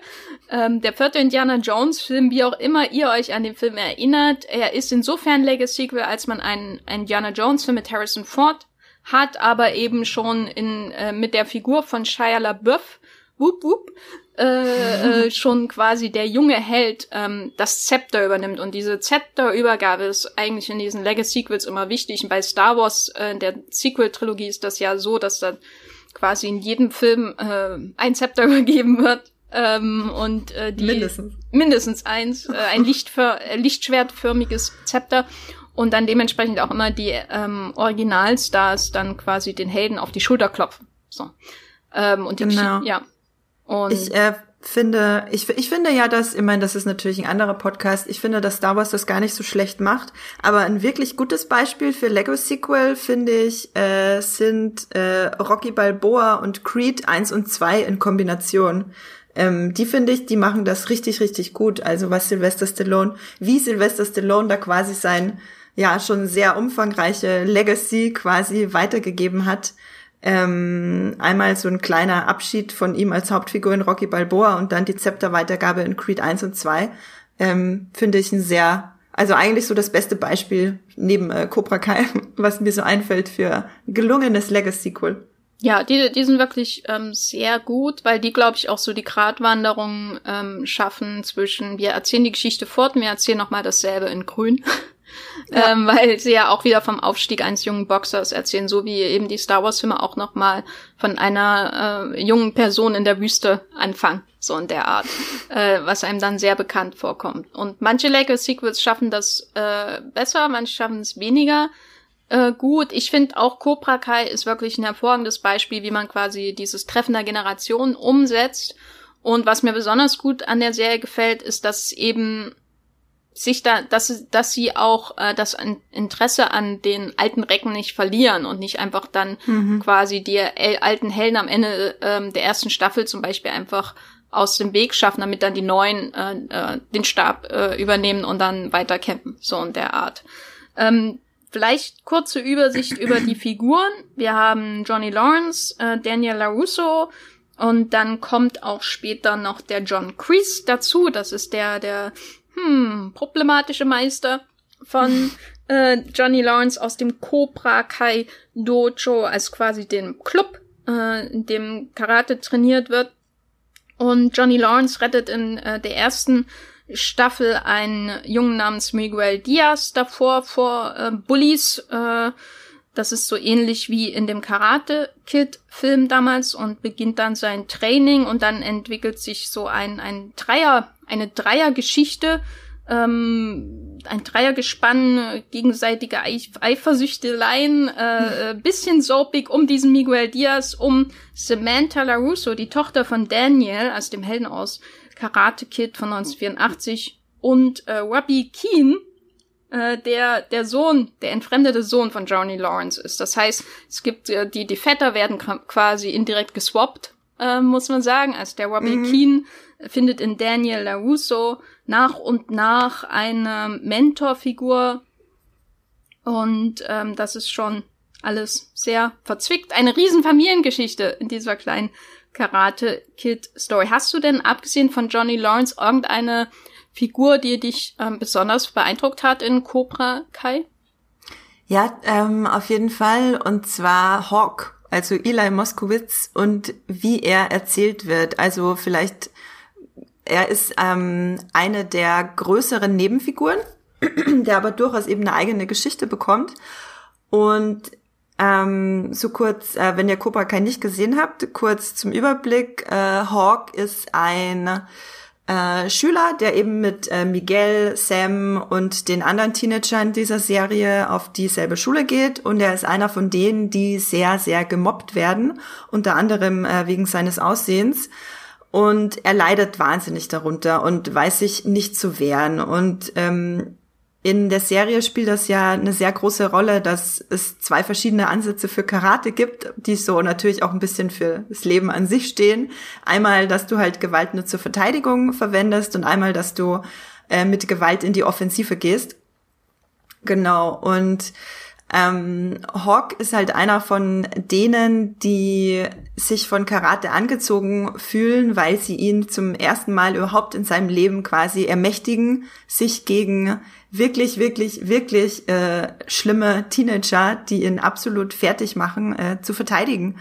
Ähm, der vierte Indiana Jones Film, wie auch immer ihr euch an den Film erinnert, er ist insofern Legacy-Sequel, als man einen, einen Indiana Jones Film mit Harrison Ford hat, aber eben schon in, äh, mit der Figur von Shia LaBeouf, whoop, whoop, äh, äh, schon quasi der junge Held ähm, das Zepter übernimmt. Und diese Zepterübergabe ist eigentlich in diesen Legacy-Sequels immer wichtig. Und bei Star Wars, äh, der Sequel-Trilogie, ist das ja so, dass da quasi in jedem Film äh, ein Zepter übergeben wird. Ähm, und äh, die mindestens mindestens eins äh, ein Lichtför äh, lichtschwertförmiges Zepter und dann dementsprechend auch immer die ähm, Originalstars dann quasi den Helden auf die Schulter klopfen so ähm, und die genau. ja und ich äh, finde, ich, ich finde ja, dass, ich meine, das ist natürlich ein anderer Podcast, ich finde, dass Star Wars das gar nicht so schlecht macht, aber ein wirklich gutes Beispiel für Lego-Sequel, finde ich, äh, sind äh, Rocky Balboa und Creed 1 und 2 in Kombination. ähm, die finde ich, die machen das richtig, richtig gut. Also was Sylvester Stallone, wie Sylvester Stallone da quasi sein, ja, schon sehr umfangreiche Legacy quasi weitergegeben hat. Ähm, einmal so ein kleiner Abschied von ihm als Hauptfigur in Rocky Balboa und dann die Zepterweitergabe in Creed 1 und 2. Ähm, finde ich ein sehr, also eigentlich so das beste Beispiel neben äh, Cobra Kai, was mir so einfällt für gelungenes Legacy-Sequel. Ja, die, die sind wirklich ähm, sehr gut, weil die, glaube ich, auch so die Gratwanderung ähm, schaffen zwischen, wir erzählen die Geschichte fort und wir erzählen nochmal dasselbe in grün. Ja. ähm, weil sie ja auch wieder vom Aufstieg eines jungen Boxers erzählen, so wie eben die Star Wars-Filme auch nochmal von einer äh, jungen Person in der Wüste anfangen, so in der Art, äh, was einem dann sehr bekannt vorkommt. Und manche Lego-Sequels schaffen das äh, besser, manche schaffen es weniger äh, gut. Ich finde auch Cobra Kai ist wirklich ein hervorragendes Beispiel, wie man quasi dieses Treffen der Generation umsetzt. Und was mir besonders gut an der Serie gefällt, ist, dass eben sich da, dass, dass sie auch äh, das Interesse an den alten Recken nicht verlieren und nicht einfach dann mhm. quasi die alten Helden am Ende ähm, der ersten Staffel zum Beispiel einfach aus dem Weg schaffen, damit dann die neuen äh, äh, den Stab äh, übernehmen und dann weiter campen, so in der Art. Ähm, Vielleicht kurze Übersicht über die Figuren. Wir haben Johnny Lawrence, äh, Daniel LaRusso und dann kommt auch später noch der John Kreese dazu. Das ist der, der, hm, problematische Meister von äh, Johnny Lawrence aus dem Cobra Kai Dojo, als quasi dem Club, äh, in dem Karate trainiert wird. Und Johnny Lawrence rettet in äh, der ersten Staffel einen Jungen namens Miguel Diaz davor vor äh, Bullies. Äh, das ist so ähnlich wie in dem Karate Kid Film damals und beginnt dann sein Training und dann entwickelt sich so ein, ein Dreier, eine Dreiergeschichte, ähm, ein Dreiergespann, gegenseitige Eifersüchteleien, äh, äh, bisschen soapig um diesen Miguel Diaz, um Samantha LaRusso, die Tochter von Daniel, also dem Helden aus Karate Kid von 1984 und äh, Robbie Keen, äh, der der Sohn, der entfremdete Sohn von Johnny Lawrence ist. Das heißt, es gibt äh, die die Vetter werden quasi indirekt geswappt, äh, muss man sagen. Also der Robbie mhm. Keen findet in Daniel LaRusso nach und nach eine Mentorfigur und ähm, das ist schon alles sehr verzwickt. Eine riesen Familiengeschichte in dieser kleinen Karate Kid Story. Hast du denn abgesehen von Johnny Lawrence irgendeine Figur, die dich ähm, besonders beeindruckt hat in Cobra Kai? Ja, ähm, auf jeden Fall. Und zwar Hawk, also Eli Moskowitz und wie er erzählt wird. Also vielleicht, er ist ähm, eine der größeren Nebenfiguren, der aber durchaus eben eine eigene Geschichte bekommt. Und ähm, so kurz, äh, wenn ihr Cobra Kai nicht gesehen habt, kurz zum Überblick. Äh, Hawk ist ein äh, Schüler, der eben mit äh, Miguel, Sam und den anderen Teenagern dieser Serie auf dieselbe Schule geht und er ist einer von denen, die sehr, sehr gemobbt werden, unter anderem äh, wegen seines Aussehens. Und er leidet wahnsinnig darunter und weiß sich nicht zu wehren. Und ähm, in der Serie spielt das ja eine sehr große Rolle, dass es zwei verschiedene Ansätze für Karate gibt, die so natürlich auch ein bisschen für das Leben an sich stehen. Einmal, dass du halt Gewalt nur zur Verteidigung verwendest und einmal, dass du äh, mit Gewalt in die Offensive gehst. Genau. Und ähm, Hawk ist halt einer von denen, die sich von Karate angezogen fühlen, weil sie ihn zum ersten Mal überhaupt in seinem Leben quasi ermächtigen, sich gegen wirklich, wirklich, wirklich äh, schlimme Teenager, die ihn absolut fertig machen, äh, zu verteidigen.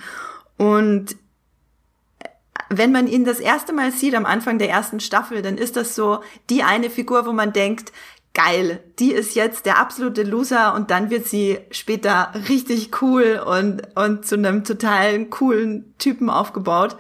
Und wenn man ihn das erste Mal sieht am Anfang der ersten Staffel, dann ist das so die eine Figur, wo man denkt, geil, die ist jetzt der absolute Loser und dann wird sie später richtig cool und, und zu einem totalen coolen Typen aufgebaut.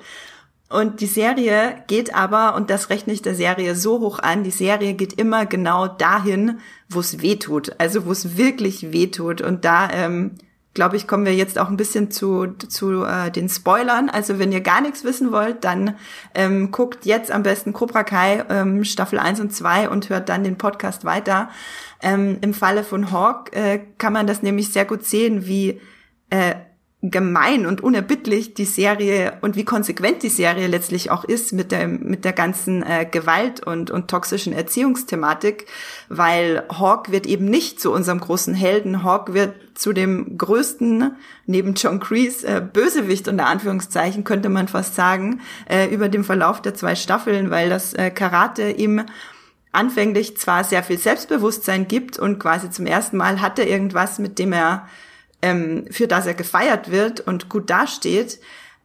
Und die Serie geht aber, und das rechne ich der Serie so hoch an, die Serie geht immer genau dahin, wo es weh tut. Also wo es wirklich weh tut. Und da, ähm, glaube ich, kommen wir jetzt auch ein bisschen zu, zu äh, den Spoilern. Also wenn ihr gar nichts wissen wollt, dann ähm, guckt jetzt am besten Cobra Kai ähm, Staffel 1 und 2 und hört dann den Podcast weiter. Ähm, Im Falle von Hawk äh, kann man das nämlich sehr gut sehen, wie äh, gemein und unerbittlich die Serie und wie konsequent die Serie letztlich auch ist mit der mit der ganzen äh, Gewalt und und toxischen Erziehungsthematik, weil Hawk wird eben nicht zu unserem großen Helden, Hawk wird zu dem größten neben John Kreese äh, Bösewicht unter Anführungszeichen könnte man fast sagen äh, über den Verlauf der zwei Staffeln, weil das äh, Karate ihm anfänglich zwar sehr viel Selbstbewusstsein gibt und quasi zum ersten Mal hat er irgendwas, mit dem er ähm, für das er gefeiert wird und gut dasteht.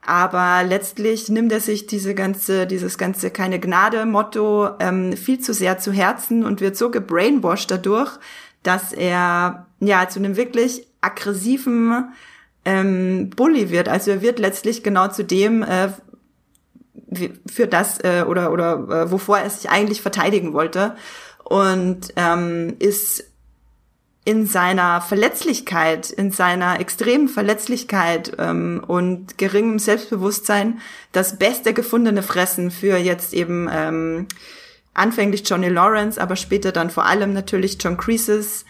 Aber letztlich nimmt er sich diese ganze, dieses ganze keine Gnade Motto ähm, viel zu sehr zu Herzen und wird so gebrainwashed dadurch, dass er ja zu einem wirklich aggressiven ähm, Bully wird. Also er wird letztlich genau zu dem, äh, für das äh, oder oder äh, wovor er sich eigentlich verteidigen wollte und ähm, ist in seiner Verletzlichkeit, in seiner extremen Verletzlichkeit ähm, und geringem Selbstbewusstsein das beste gefundene Fressen für jetzt eben ähm, anfänglich Johnny Lawrence, aber später dann vor allem natürlich John Creases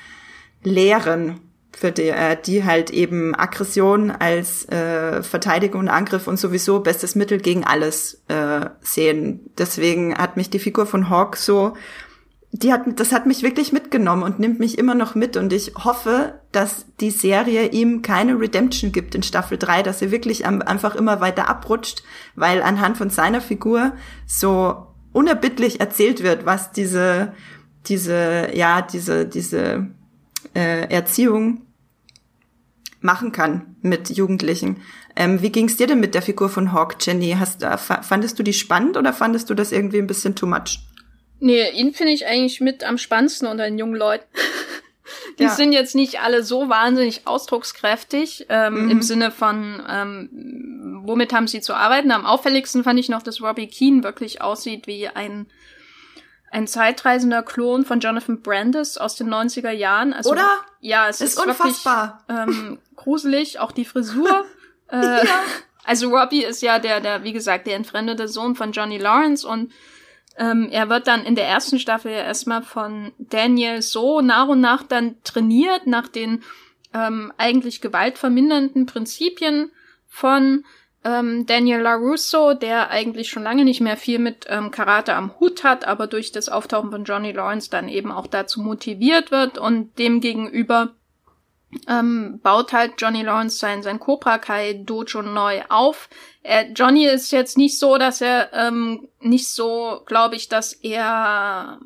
Lehren, für die, äh, die halt eben Aggression als äh, Verteidigung und Angriff und sowieso bestes Mittel gegen alles äh, sehen. Deswegen hat mich die Figur von Hawk so die hat, das hat mich wirklich mitgenommen und nimmt mich immer noch mit und ich hoffe, dass die Serie ihm keine Redemption gibt in Staffel 3, dass er wirklich einfach immer weiter abrutscht, weil anhand von seiner Figur so unerbittlich erzählt wird, was diese, diese, ja, diese, diese äh, Erziehung machen kann mit Jugendlichen. Ähm, wie ging's dir denn mit der Figur von Hawk, Jenny? Hast, fandest du die spannend oder fandest du das irgendwie ein bisschen too much? Nee, ihn finde ich eigentlich mit am spannendsten unter den jungen Leuten. Die ja. sind jetzt nicht alle so wahnsinnig ausdruckskräftig ähm, mhm. im Sinne von, ähm, womit haben sie zu arbeiten. Am auffälligsten fand ich noch, dass Robbie Keane wirklich aussieht wie ein ein zeitreisender Klon von Jonathan Brandis aus den 90er Jahren. Also, Oder? Ja, es ist, ist unfassbar. Wirklich, ähm, gruselig, auch die Frisur. äh, ja. Also Robbie ist ja der, der, wie gesagt, der entfremdete Sohn von Johnny Lawrence und ähm, er wird dann in der ersten Staffel ja erstmal von Daniel so nach und nach dann trainiert, nach den ähm, eigentlich gewaltvermindernden Prinzipien von ähm, Daniel LaRusso, der eigentlich schon lange nicht mehr viel mit ähm, Karate am Hut hat, aber durch das Auftauchen von Johnny Lawrence dann eben auch dazu motiviert wird und demgegenüber ähm, baut halt Johnny Lawrence sein, sein Cobra Kai Dojo neu auf. Er, Johnny ist jetzt nicht so, dass er ähm, nicht so, glaube ich, dass er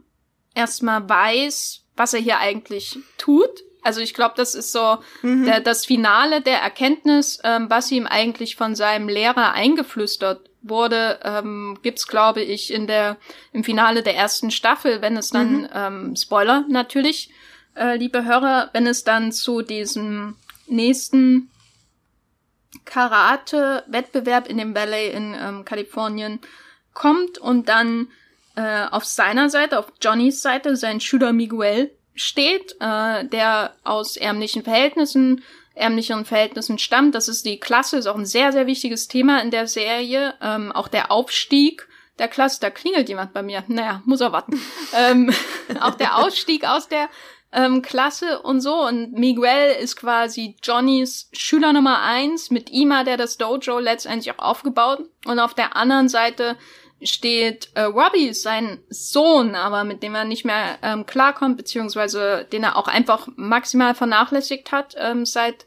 erstmal weiß, was er hier eigentlich tut. Also ich glaube, das ist so mhm. der, das Finale der Erkenntnis, ähm, was ihm eigentlich von seinem Lehrer eingeflüstert wurde, ähm, gibt's glaube ich in der im Finale der ersten Staffel, wenn es dann mhm. ähm, Spoiler natürlich äh, liebe Hörer, wenn es dann zu diesem nächsten Karate-Wettbewerb in dem Ballet in ähm, Kalifornien kommt und dann äh, auf seiner Seite, auf Johnnys Seite, sein Schüler Miguel steht, äh, der aus ärmlichen Verhältnissen, ärmlichen Verhältnissen stammt. Das ist die Klasse, ist auch ein sehr, sehr wichtiges Thema in der Serie. Ähm, auch der Aufstieg der Klasse, da klingelt jemand bei mir. Naja, muss er warten. ähm, auch der Ausstieg aus der ähm, Klasse und so. Und Miguel ist quasi Johnnys Schüler Nummer eins. Mit ihm hat er das Dojo letztendlich auch aufgebaut. Und auf der anderen Seite steht äh, Robbie, sein Sohn, aber mit dem er nicht mehr ähm, klarkommt, beziehungsweise den er auch einfach maximal vernachlässigt hat ähm, seit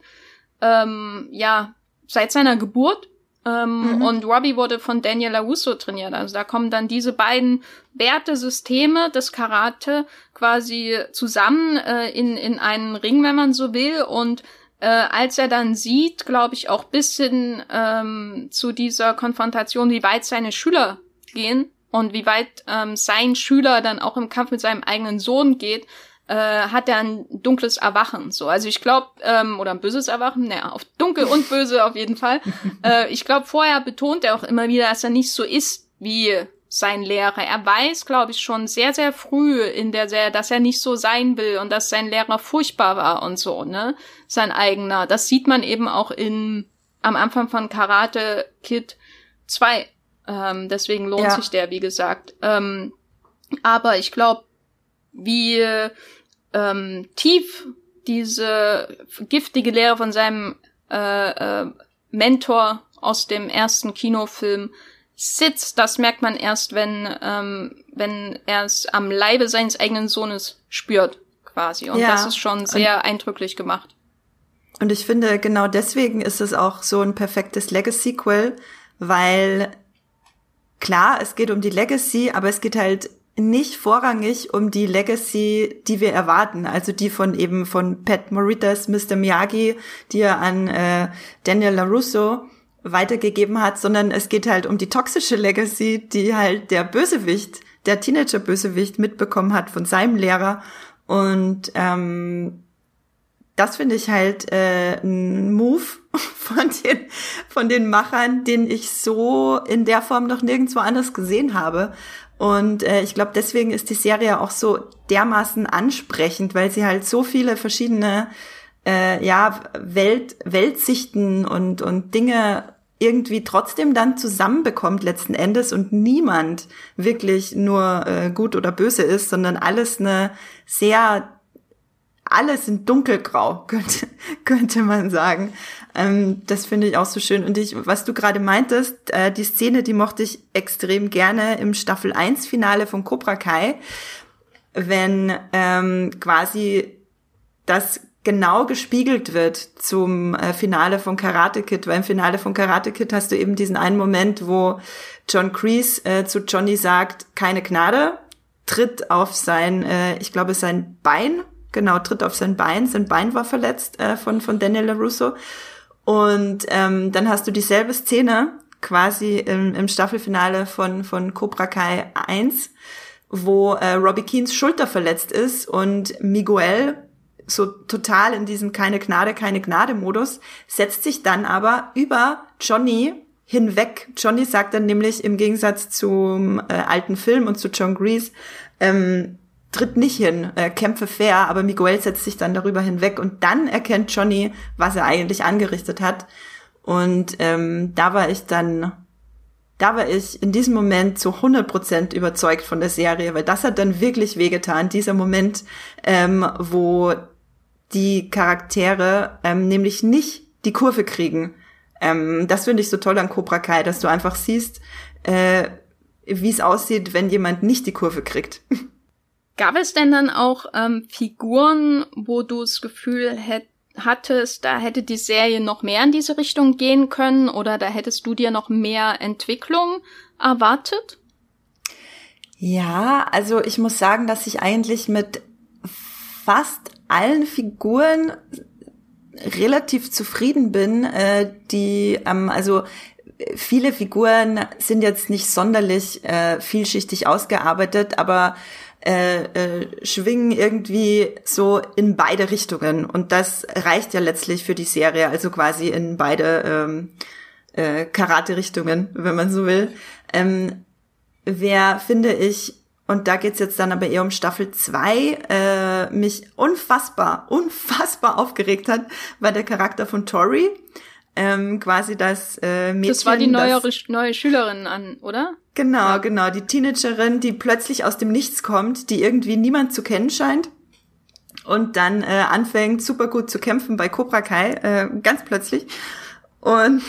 ähm, ja seit seiner Geburt. Ähm, mhm. Und Robbie wurde von Daniel LaRusso trainiert. Also da kommen dann diese beiden Wertesysteme des Karate quasi zusammen äh, in, in einen Ring, wenn man so will. Und äh, als er dann sieht, glaube ich, auch bis hin ähm, zu dieser Konfrontation, wie weit seine Schüler gehen und wie weit ähm, sein Schüler dann auch im Kampf mit seinem eigenen Sohn geht, äh, hat er ein dunkles Erwachen. So, also ich glaube, ähm, oder ein böses Erwachen, naja, auf dunkel und böse auf jeden Fall. äh, ich glaube, vorher betont er auch immer wieder, dass er nicht so ist wie sein Lehrer. Er weiß, glaube ich, schon sehr, sehr früh in der Serie, dass er nicht so sein will und dass sein Lehrer furchtbar war und so, ne? Sein eigener. Das sieht man eben auch in am Anfang von Karate Kid 2. Ähm, deswegen lohnt ja. sich der, wie gesagt. Ähm, aber ich glaube, wie ähm, tief diese giftige Lehre von seinem äh, äh, Mentor aus dem ersten Kinofilm sitzt. Das merkt man erst, wenn, ähm, wenn er es am Leibe seines eigenen Sohnes spürt, quasi. Und ja, das ist schon sehr eindrücklich gemacht. Und ich finde, genau deswegen ist es auch so ein perfektes Legacy-Sequel, weil klar, es geht um die Legacy, aber es geht halt nicht vorrangig um die Legacy, die wir erwarten, also die von eben von Pat Moritas, Mr. Miyagi, die er an äh, Daniel LaRusso weitergegeben hat, sondern es geht halt um die toxische Legacy, die halt der Bösewicht, der Teenager-Bösewicht mitbekommen hat von seinem Lehrer. Und ähm, das finde ich halt äh, ein Move von den, von den Machern, den ich so in der Form noch nirgendwo anders gesehen habe. Und äh, ich glaube, deswegen ist die Serie auch so dermaßen ansprechend, weil sie halt so viele verschiedene äh, ja, Welt, Weltsichten und, und Dinge irgendwie trotzdem dann zusammenbekommt letzten Endes und niemand wirklich nur äh, gut oder böse ist, sondern alles eine sehr alles in dunkelgrau, könnte, könnte man sagen. Ähm, das finde ich auch so schön. Und ich, was du gerade meintest, äh, die Szene, die mochte ich extrem gerne im Staffel 1 Finale von Cobra Kai, wenn ähm, quasi das genau gespiegelt wird zum äh, Finale von Karate Kid, weil im Finale von Karate Kid hast du eben diesen einen Moment, wo John Kreese äh, zu Johnny sagt, keine Gnade, tritt auf sein, äh, ich glaube, sein Bein, genau, tritt auf sein Bein, sein Bein war verletzt äh, von, von Daniel LaRusso. Und ähm, dann hast du dieselbe Szene quasi im, im Staffelfinale von, von Cobra Kai 1, wo äh, Robbie Keens Schulter verletzt ist und Miguel so total in diesem keine Gnade, keine Gnade Modus, setzt sich dann aber über Johnny hinweg. Johnny sagt dann nämlich im Gegensatz zum äh, alten Film und zu John Grease, ähm, tritt nicht hin, äh, kämpfe fair, aber Miguel setzt sich dann darüber hinweg und dann erkennt Johnny, was er eigentlich angerichtet hat. Und ähm, da war ich dann, da war ich in diesem Moment zu 100% überzeugt von der Serie, weil das hat dann wirklich wehgetan, dieser Moment, ähm, wo die Charaktere ähm, nämlich nicht die Kurve kriegen. Ähm, das finde ich so toll an Cobra Kai, dass du einfach siehst, äh, wie es aussieht, wenn jemand nicht die Kurve kriegt. Gab es denn dann auch ähm, Figuren, wo du das Gefühl hätt, hattest, da hätte die Serie noch mehr in diese Richtung gehen können oder da hättest du dir noch mehr Entwicklung erwartet? Ja, also ich muss sagen, dass ich eigentlich mit fast allen Figuren relativ zufrieden bin, äh, die ähm, also viele Figuren sind jetzt nicht sonderlich äh, vielschichtig ausgearbeitet, aber äh, äh, schwingen irgendwie so in beide Richtungen. Und das reicht ja letztlich für die Serie, also quasi in beide ähm, äh, Karate-Richtungen, wenn man so will. Ähm, wer, finde ich, und da geht's jetzt dann aber eher um Staffel 2, äh, mich unfassbar, unfassbar aufgeregt hat, war der Charakter von Tori. Ähm, quasi das äh, Mädchen. Das war die neue, das, neue Schülerin an, oder? Genau, genau. Die Teenagerin, die plötzlich aus dem Nichts kommt, die irgendwie niemand zu kennen scheint und dann äh, anfängt, super gut zu kämpfen bei Cobra Kai, äh, ganz plötzlich. Und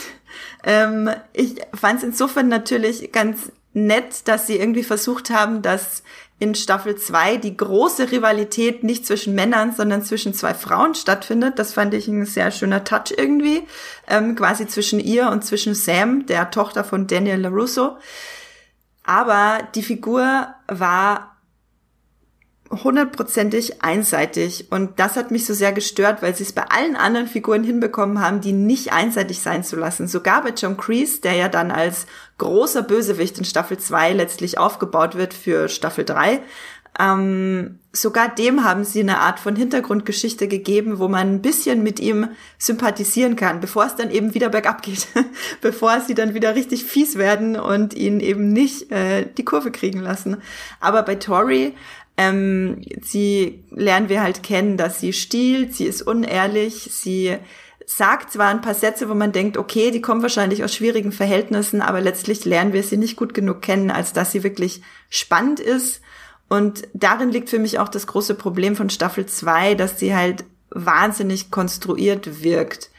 ähm, ich fand es insofern natürlich ganz nett, dass sie irgendwie versucht haben, dass in Staffel 2 die große Rivalität nicht zwischen Männern, sondern zwischen zwei Frauen stattfindet. Das fand ich ein sehr schöner Touch irgendwie, ähm, quasi zwischen ihr und zwischen Sam, der Tochter von Daniel LaRusso. Aber die Figur war hundertprozentig einseitig. Und das hat mich so sehr gestört, weil sie es bei allen anderen Figuren hinbekommen haben, die nicht einseitig sein zu lassen. Sogar bei John Kreese, der ja dann als großer Bösewicht in Staffel 2 letztlich aufgebaut wird für Staffel 3. Ähm, sogar dem haben sie eine Art von Hintergrundgeschichte gegeben, wo man ein bisschen mit ihm sympathisieren kann, bevor es dann eben wieder bergab geht, bevor sie dann wieder richtig fies werden und ihn eben nicht äh, die Kurve kriegen lassen. Aber bei Tori ähm, sie lernen wir halt kennen, dass sie stiehlt, sie ist unehrlich, sie sagt zwar ein paar Sätze, wo man denkt, okay, die kommen wahrscheinlich aus schwierigen Verhältnissen, aber letztlich lernen wir sie nicht gut genug kennen, als dass sie wirklich spannend ist. Und darin liegt für mich auch das große Problem von Staffel 2, dass sie halt wahnsinnig konstruiert wirkt.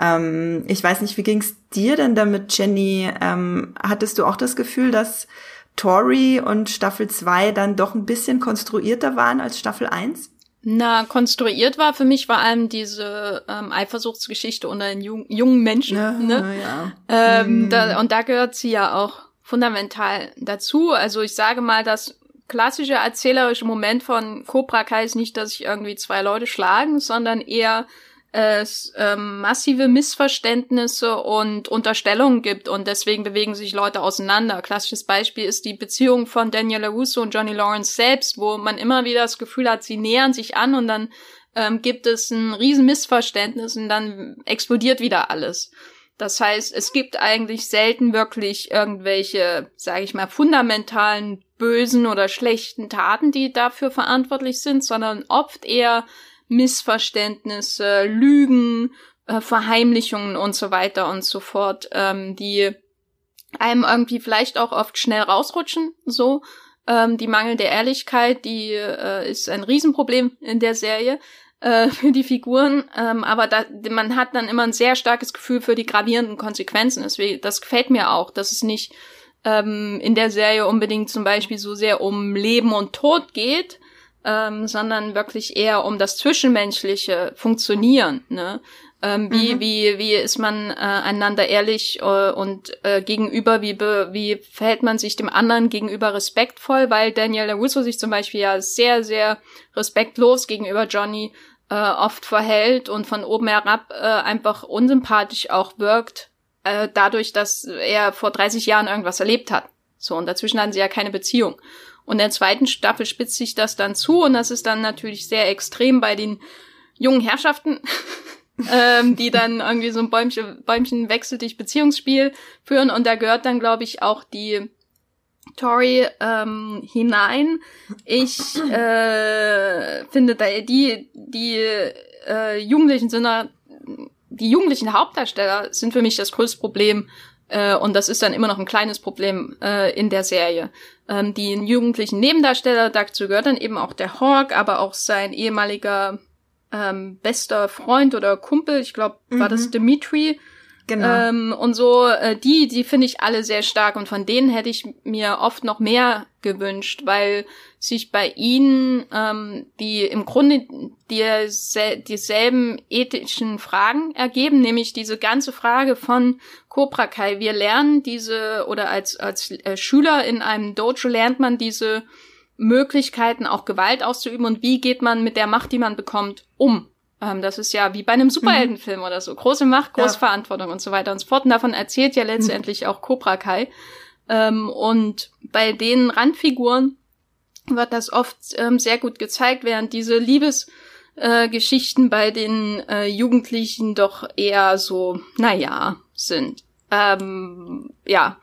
Ähm, ich weiß nicht, wie ging's dir denn damit, Jenny? Ähm, hattest du auch das Gefühl, dass Tori und Staffel 2 dann doch ein bisschen konstruierter waren als Staffel 1? Na, konstruiert war für mich vor allem diese ähm, Eifersuchtsgeschichte unter den jung, jungen Menschen. Ja, ne? ja. Ähm, mhm. da, und da gehört sie ja auch fundamental dazu. Also ich sage mal, das klassische erzählerische Moment von Cobra Kai ist nicht, dass sich irgendwie zwei Leute schlagen, sondern eher es ähm, massive Missverständnisse und Unterstellungen gibt und deswegen bewegen sich Leute auseinander. Klassisches Beispiel ist die Beziehung von Daniela Russo und Johnny Lawrence selbst, wo man immer wieder das Gefühl hat, sie nähern sich an und dann ähm, gibt es ein riesen Missverständnis und dann explodiert wieder alles. Das heißt, es gibt eigentlich selten wirklich irgendwelche, sage ich mal, fundamentalen bösen oder schlechten Taten, die dafür verantwortlich sind, sondern oft eher Missverständnisse, Lügen, äh, Verheimlichungen und so weiter und so fort, ähm, die einem irgendwie vielleicht auch oft schnell rausrutschen, so. Ähm, die mangelnde Ehrlichkeit, die äh, ist ein Riesenproblem in der Serie äh, für die Figuren, ähm, aber da, man hat dann immer ein sehr starkes Gefühl für die gravierenden Konsequenzen. Deswegen, das gefällt mir auch, dass es nicht ähm, in der Serie unbedingt zum Beispiel so sehr um Leben und Tod geht, ähm, sondern wirklich eher um das zwischenmenschliche Funktionieren. Ne? Ähm, wie, mhm. wie, wie ist man äh, einander ehrlich äh, und äh, gegenüber, wie, be, wie verhält man sich dem anderen gegenüber respektvoll, weil Daniel Russo sich zum Beispiel ja sehr, sehr respektlos gegenüber Johnny äh, oft verhält und von oben herab äh, einfach unsympathisch auch wirkt, äh, dadurch, dass er vor 30 Jahren irgendwas erlebt hat. So, und dazwischen hatten sie ja keine Beziehung. Und in der zweiten Staffel spitzt sich das dann zu und das ist dann natürlich sehr extrem bei den jungen Herrschaften, ähm, die dann irgendwie so ein Bäumchen, Bäumchen wechselt dich Beziehungsspiel führen und da gehört dann, glaube ich, auch die Tori ähm, hinein. Ich äh, finde die die äh, Jugendlichen sind da, die jugendlichen Hauptdarsteller sind für mich das größte Problem äh, und das ist dann immer noch ein kleines Problem äh, in der Serie ähm, die jugendlichen Nebendarsteller. Dazu gehört dann eben auch der Hawk, aber auch sein ehemaliger ähm, bester Freund oder Kumpel, ich glaube, mhm. war das mhm. Dimitri. Genau. Ähm, und so, äh, die, die finde ich alle sehr stark und von denen hätte ich mir oft noch mehr gewünscht, weil sich bei ihnen ähm, die im Grunde die, dieselben ethischen Fragen ergeben, nämlich diese ganze Frage von Cobra Kai. Wir lernen diese, oder als, als äh, Schüler in einem Dojo lernt man diese Möglichkeiten, auch Gewalt auszuüben und wie geht man mit der Macht, die man bekommt, um. Ähm, das ist ja wie bei einem Superheldenfilm mhm. oder so. Große Macht, große ja. Verantwortung und so weiter und so fort. Und davon erzählt ja letztendlich mhm. auch Cobra Kai. Ähm, und bei den Randfiguren wird das oft ähm, sehr gut gezeigt, während diese Liebesgeschichten äh, bei den äh, Jugendlichen doch eher so, naja, sind. Ähm, ja.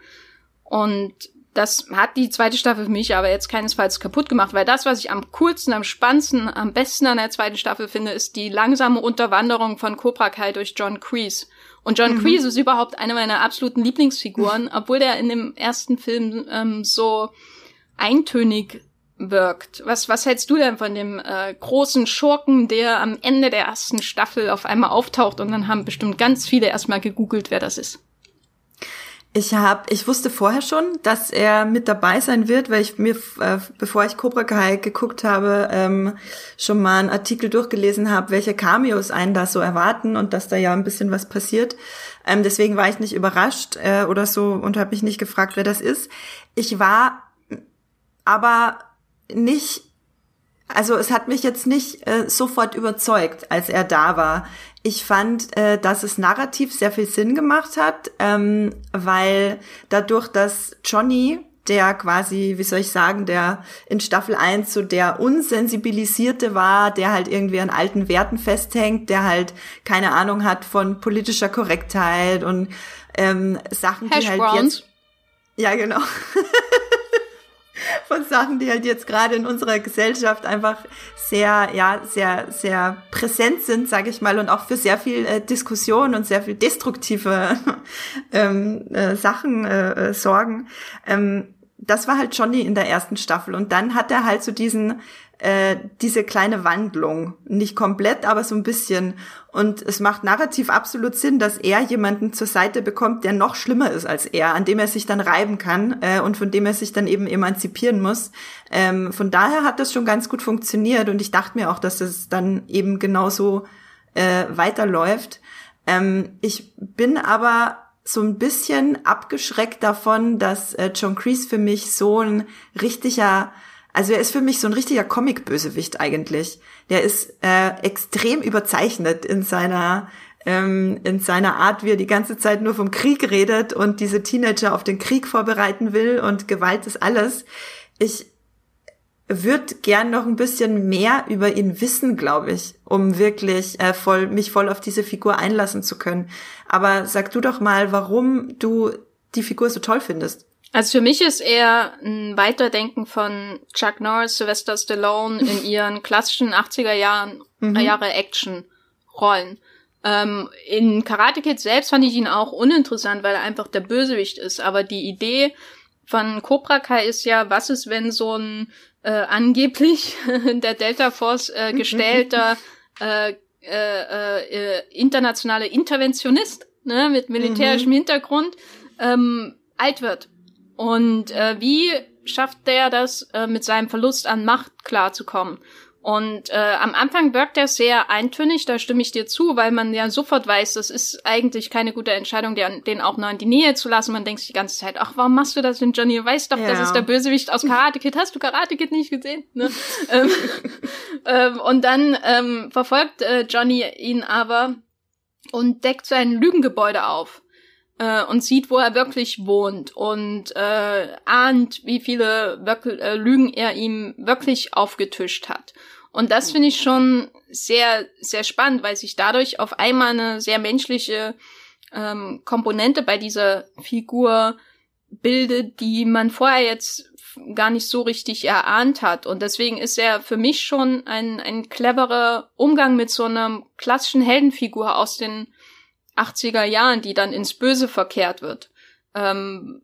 Und das hat die zweite Staffel für mich aber jetzt keinesfalls kaputt gemacht, weil das, was ich am coolsten, am spannendsten, am besten an der zweiten Staffel finde, ist die langsame Unterwanderung von Cobra Kai durch John Kreese. Und John mhm. Kreese ist überhaupt eine meiner absoluten Lieblingsfiguren, obwohl der in dem ersten Film ähm, so eintönig wirkt. Was, was hältst du denn von dem äh, großen Schurken, der am Ende der ersten Staffel auf einmal auftaucht und dann haben bestimmt ganz viele erstmal gegoogelt, wer das ist? Ich habe, ich wusste vorher schon, dass er mit dabei sein wird, weil ich mir, äh, bevor ich Cobra Kai geguckt habe, ähm, schon mal einen Artikel durchgelesen habe, welche Cameos einen da so erwarten und dass da ja ein bisschen was passiert. Ähm, deswegen war ich nicht überrascht äh, oder so und habe mich nicht gefragt, wer das ist. Ich war aber nicht also es hat mich jetzt nicht äh, sofort überzeugt, als er da war. Ich fand, äh, dass es narrativ sehr viel Sinn gemacht hat, ähm, weil dadurch, dass Johnny, der quasi, wie soll ich sagen, der in Staffel 1 so der Unsensibilisierte war, der halt irgendwie an alten Werten festhängt, der halt keine Ahnung hat von politischer Korrektheit und ähm, Sachen, Hash die halt Browns. jetzt. Ja, genau. von Sachen, die halt jetzt gerade in unserer Gesellschaft einfach sehr, ja, sehr, sehr präsent sind, sage ich mal, und auch für sehr viel äh, Diskussion und sehr viel destruktive ähm, äh, Sachen äh, äh, sorgen. Ähm, das war halt Johnny in der ersten Staffel und dann hat er halt so diesen äh, diese kleine Wandlung, nicht komplett, aber so ein bisschen und es macht narrativ absolut Sinn, dass er jemanden zur Seite bekommt, der noch schlimmer ist als er, an dem er sich dann reiben kann äh, und von dem er sich dann eben emanzipieren muss. Ähm, von daher hat das schon ganz gut funktioniert und ich dachte mir auch, dass das dann eben genauso äh, weiterläuft. Ähm, ich bin aber so ein bisschen abgeschreckt davon, dass äh, John Kreese für mich so ein richtiger, also er ist für mich so ein richtiger Comic-Bösewicht eigentlich. Der ist äh, extrem überzeichnet in seiner ähm, in seiner Art, wie er die ganze Zeit nur vom Krieg redet und diese Teenager auf den Krieg vorbereiten will und Gewalt ist alles. Ich würde gern noch ein bisschen mehr über ihn wissen, glaube ich, um wirklich äh, voll mich voll auf diese Figur einlassen zu können. Aber sag du doch mal, warum du die Figur so toll findest. Also für mich ist er ein Weiterdenken von Chuck Norris, Sylvester Stallone in ihren klassischen 80er Jahren mhm. Jahre Action Rollen. Ähm, in Karate Kid selbst fand ich ihn auch uninteressant, weil er einfach der Bösewicht ist. Aber die Idee von Cobra Kai ist ja, was ist, wenn so ein äh, angeblich der Delta Force äh, gestellter äh, äh, äh, internationale Interventionist ne, mit militärischem mhm. Hintergrund ähm, alt wird. Und äh, wie schafft der das, äh, mit seinem Verlust an Macht klarzukommen? Und äh, am Anfang wirkt er sehr eintönig, da stimme ich dir zu, weil man ja sofort weiß, das ist eigentlich keine gute Entscheidung, den, den auch noch in die Nähe zu lassen. Man denkt sich die ganze Zeit, ach, warum machst du das denn, Johnny? Du weißt doch, ja. das ist der Bösewicht aus Karate Kid. Hast du Karate Kid nicht gesehen? Ne? ähm, ähm, und dann ähm, verfolgt äh, Johnny ihn aber und deckt sein Lügengebäude auf äh, und sieht, wo er wirklich wohnt und äh, ahnt, wie viele Wirk äh, Lügen er ihm wirklich aufgetischt hat. Und das finde ich schon sehr, sehr spannend, weil sich dadurch auf einmal eine sehr menschliche ähm, Komponente bei dieser Figur bildet, die man vorher jetzt gar nicht so richtig erahnt hat. Und deswegen ist er für mich schon ein, ein cleverer Umgang mit so einer klassischen Heldenfigur aus den 80er Jahren, die dann ins Böse verkehrt wird. Ähm,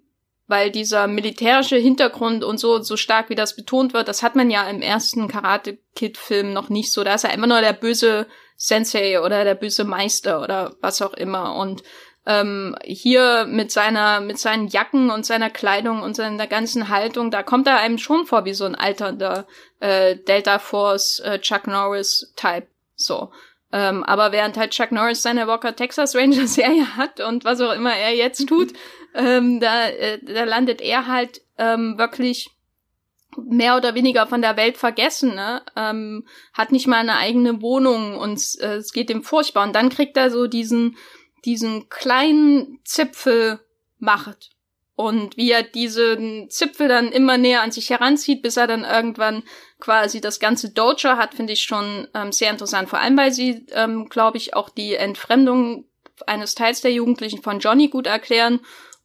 weil dieser militärische Hintergrund und so, so stark wie das betont wird, das hat man ja im ersten Karate Kid Film noch nicht so. Da ist er immer nur der böse Sensei oder der böse Meister oder was auch immer. Und ähm, hier mit seiner, mit seinen Jacken und seiner Kleidung und seiner ganzen Haltung, da kommt er einem schon vor wie so ein alternder äh, Delta Force äh, Chuck Norris Type. So. Ähm, aber während halt Chuck Norris seine Walker Texas Ranger Serie hat und was auch immer er jetzt tut, ähm, da, äh, da landet er halt ähm, wirklich mehr oder weniger von der Welt vergessen, ne? ähm, hat nicht mal eine eigene Wohnung und äh, es geht ihm furchtbar. Und dann kriegt er so diesen, diesen kleinen Zipfel Macht. Und wie er diesen Zipfel dann immer näher an sich heranzieht, bis er dann irgendwann quasi das ganze Dojo hat, finde ich schon ähm, sehr interessant. Vor allem, weil sie, ähm, glaube ich, auch die Entfremdung eines Teils der Jugendlichen von Johnny gut erklären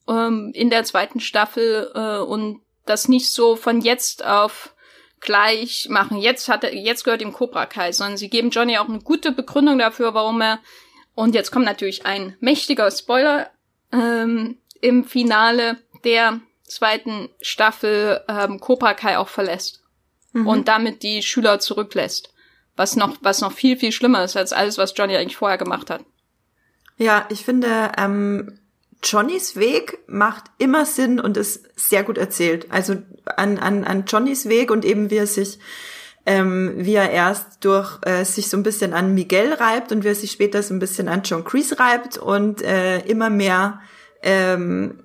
ähm, in der zweiten Staffel äh, und das nicht so von jetzt auf gleich machen. Jetzt hat er, jetzt gehört ihm Cobra Kai, sondern sie geben Johnny auch eine gute Begründung dafür, warum er und jetzt kommt natürlich ein mächtiger Spoiler ähm, im Finale der zweiten Staffel ähm, Cobra Kai auch verlässt mhm. und damit die Schüler zurücklässt. Was noch, was noch viel, viel schlimmer ist als alles, was Johnny eigentlich vorher gemacht hat. Ja, ich finde, ähm, Johnnys Weg macht immer Sinn und ist sehr gut erzählt. Also an, an, an Johnnys Weg und eben wie er sich, ähm, wie er erst durch äh, sich so ein bisschen an Miguel reibt und wie er sich später so ein bisschen an John Kreese reibt und äh, immer mehr ähm,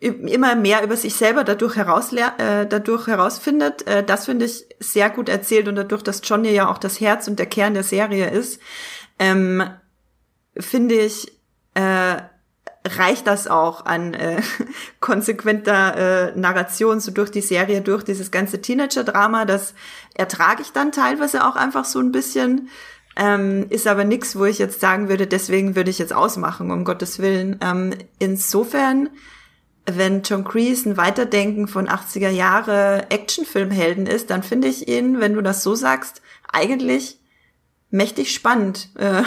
immer mehr über sich selber dadurch, heraus, äh, dadurch herausfindet. Äh, das finde ich sehr gut erzählt und dadurch, dass Johnny ja auch das Herz und der Kern der Serie ist, ähm, finde ich, äh, reicht das auch an äh, konsequenter äh, Narration so durch die Serie, durch dieses ganze Teenager-Drama. Das ertrage ich dann teilweise auch einfach so ein bisschen. Ähm, ist aber nichts, wo ich jetzt sagen würde, deswegen würde ich jetzt ausmachen, um Gottes Willen. Ähm, insofern, wenn John Kreese ein Weiterdenken von 80er Jahre Actionfilmhelden ist, dann finde ich ihn, wenn du das so sagst, eigentlich mächtig spannend äh,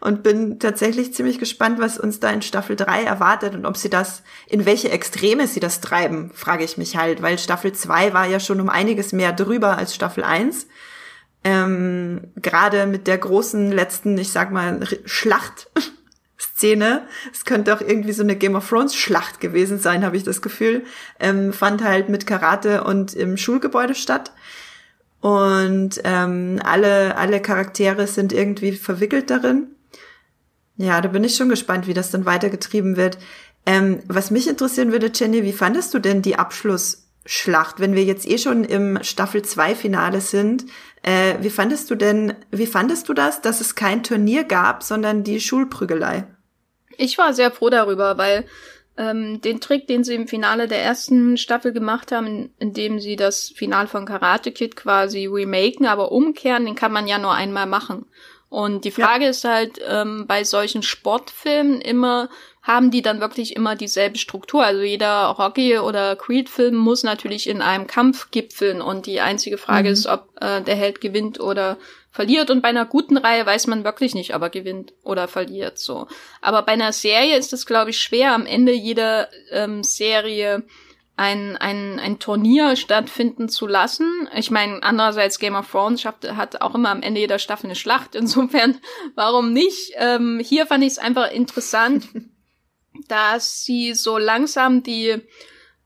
und bin tatsächlich ziemlich gespannt, was uns da in Staffel 3 erwartet und ob sie das, in welche Extreme sie das treiben, frage ich mich halt, weil Staffel 2 war ja schon um einiges mehr drüber als Staffel 1. Ähm, Gerade mit der großen letzten, ich sag mal, Schlacht. Szene. Es könnte auch irgendwie so eine Game of Thrones Schlacht gewesen sein, habe ich das Gefühl. Ähm, fand halt mit Karate und im Schulgebäude statt. Und ähm, alle, alle Charaktere sind irgendwie verwickelt darin. Ja, da bin ich schon gespannt, wie das dann weitergetrieben wird. Ähm, was mich interessieren würde, Jenny, wie fandest du denn die Abschlussschlacht, wenn wir jetzt eh schon im Staffel 2 Finale sind? Äh, wie fandest du denn, wie fandest du das, dass es kein Turnier gab, sondern die Schulprügelei? Ich war sehr froh darüber, weil ähm, den Trick, den sie im Finale der ersten Staffel gemacht haben, indem sie das Finale von Karate Kid quasi remaken, aber umkehren, den kann man ja nur einmal machen. Und die Frage ja. ist halt ähm, bei solchen Sportfilmen immer, haben die dann wirklich immer dieselbe Struktur? Also jeder Rocky oder Creed-Film muss natürlich in einem Kampf gipfeln und die einzige Frage mhm. ist, ob äh, der Held gewinnt oder verliert. Und bei einer guten Reihe weiß man wirklich nicht, ob er gewinnt oder verliert. So, aber bei einer Serie ist es, glaube ich, schwer, am Ende jeder ähm, Serie ein, ein, ein Turnier stattfinden zu lassen. Ich meine, andererseits Game of Thrones schafft, hat auch immer am Ende jeder Staffel eine Schlacht. Insofern, warum nicht? Ähm, hier fand ich es einfach interessant, dass sie so langsam die,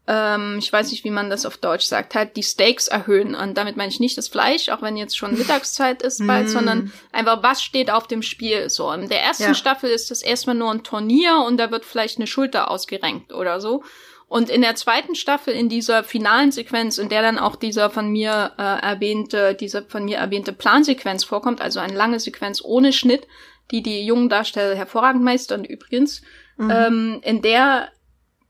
ähm, ich weiß nicht, wie man das auf Deutsch sagt, halt die Steaks erhöhen. Und damit meine ich nicht das Fleisch, auch wenn jetzt schon Mittagszeit ist bald, mm. sondern einfach, was steht auf dem Spiel. So, in der ersten ja. Staffel ist das erstmal nur ein Turnier und da wird vielleicht eine Schulter ausgerenkt oder so. Und in der zweiten Staffel, in dieser finalen Sequenz, in der dann auch dieser von mir äh, erwähnte, diese von mir erwähnte Plansequenz vorkommt, also eine lange Sequenz ohne Schnitt, die die jungen Darsteller hervorragend meistern übrigens, mhm. ähm, in der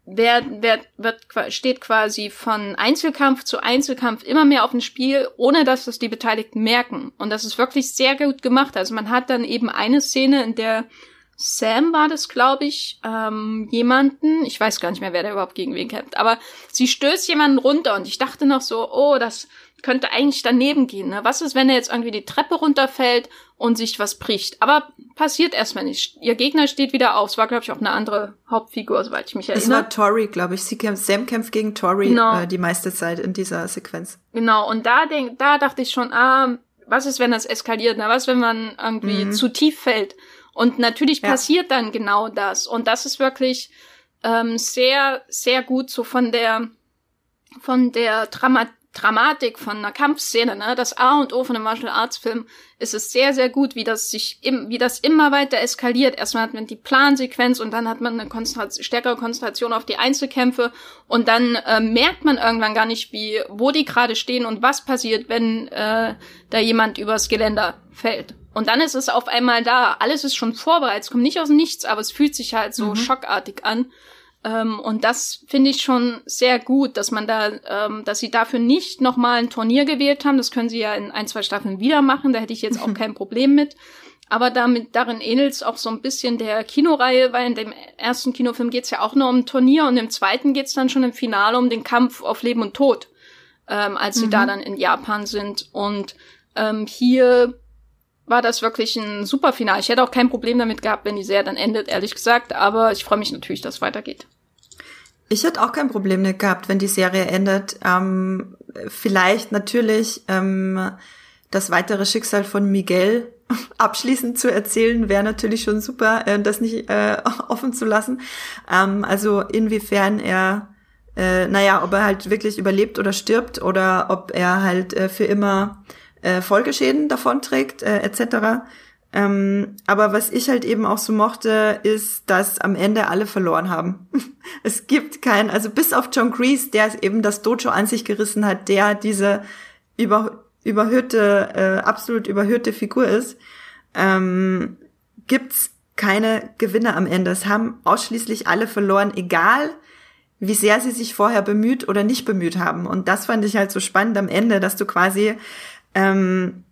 wer, wer, wird, steht quasi von Einzelkampf zu Einzelkampf immer mehr auf dem Spiel, ohne dass das die Beteiligten merken. Und das ist wirklich sehr gut gemacht. Also man hat dann eben eine Szene, in der Sam war das, glaube ich, ähm, jemanden, ich weiß gar nicht mehr, wer da überhaupt gegen wen kämpft, aber sie stößt jemanden runter und ich dachte noch so, oh, das könnte eigentlich daneben gehen. Ne? Was ist, wenn er jetzt irgendwie die Treppe runterfällt und sich was bricht? Aber passiert erstmal nicht. Ihr Gegner steht wieder auf. Es war, glaube ich, auch eine andere Hauptfigur, soweit ich mich erinnere. Es war Tori, glaube ich. Sie kämpft, Sam kämpft gegen Tori genau. äh, die meiste Zeit in dieser Sequenz. Genau, und da, denk, da dachte ich schon, ah, was ist, wenn das eskaliert? Na, was, wenn man irgendwie mhm. zu tief fällt? Und natürlich ja. passiert dann genau das. Und das ist wirklich ähm, sehr, sehr gut so von der von der Drama Dramatik von einer Kampfszene, ne? Das A und O von einem Martial Arts Film ist es sehr, sehr gut, wie das sich, im, wie das immer weiter eskaliert. Erstmal hat man die Plansequenz und dann hat man eine Konzentration, stärkere Konzentration auf die Einzelkämpfe und dann äh, merkt man irgendwann gar nicht, wie, wo die gerade stehen und was passiert, wenn äh, da jemand übers Geländer fällt. Und dann ist es auf einmal da. Alles ist schon vorbereitet. Es kommt nicht aus nichts, aber es fühlt sich halt so mhm. schockartig an. Ähm, und das finde ich schon sehr gut, dass man da, ähm, dass sie dafür nicht nochmal ein Turnier gewählt haben. Das können sie ja in ein, zwei Staffeln wieder machen. Da hätte ich jetzt auch kein Problem mit. Aber damit, darin ähnelt es auch so ein bisschen der Kinoreihe, weil in dem ersten Kinofilm geht es ja auch nur um ein Turnier und im zweiten geht es dann schon im Finale um den Kampf auf Leben und Tod, ähm, als sie da mhm. dann in Japan sind. Und ähm, hier war das wirklich ein super Finale. Ich hätte auch kein Problem damit gehabt, wenn die Serie dann endet, ehrlich gesagt, aber ich freue mich natürlich, dass es weitergeht. Ich hätte auch kein Problem damit gehabt, wenn die Serie endet. Ähm, vielleicht natürlich ähm, das weitere Schicksal von Miguel abschließend zu erzählen, wäre natürlich schon super, äh, das nicht äh, offen zu lassen. Ähm, also inwiefern er, äh, naja, ob er halt wirklich überlebt oder stirbt oder ob er halt äh, für immer äh, Folgeschäden davonträgt, äh, etc. Ähm, aber was ich halt eben auch so mochte, ist, dass am Ende alle verloren haben. es gibt keinen, also bis auf John Kreese, der eben das Dojo an sich gerissen hat, der diese über, überhöhte, äh, absolut überhöhte Figur ist, ähm, gibt's keine Gewinner am Ende. Es haben ausschließlich alle verloren, egal wie sehr sie sich vorher bemüht oder nicht bemüht haben. Und das fand ich halt so spannend am Ende, dass du quasi ähm,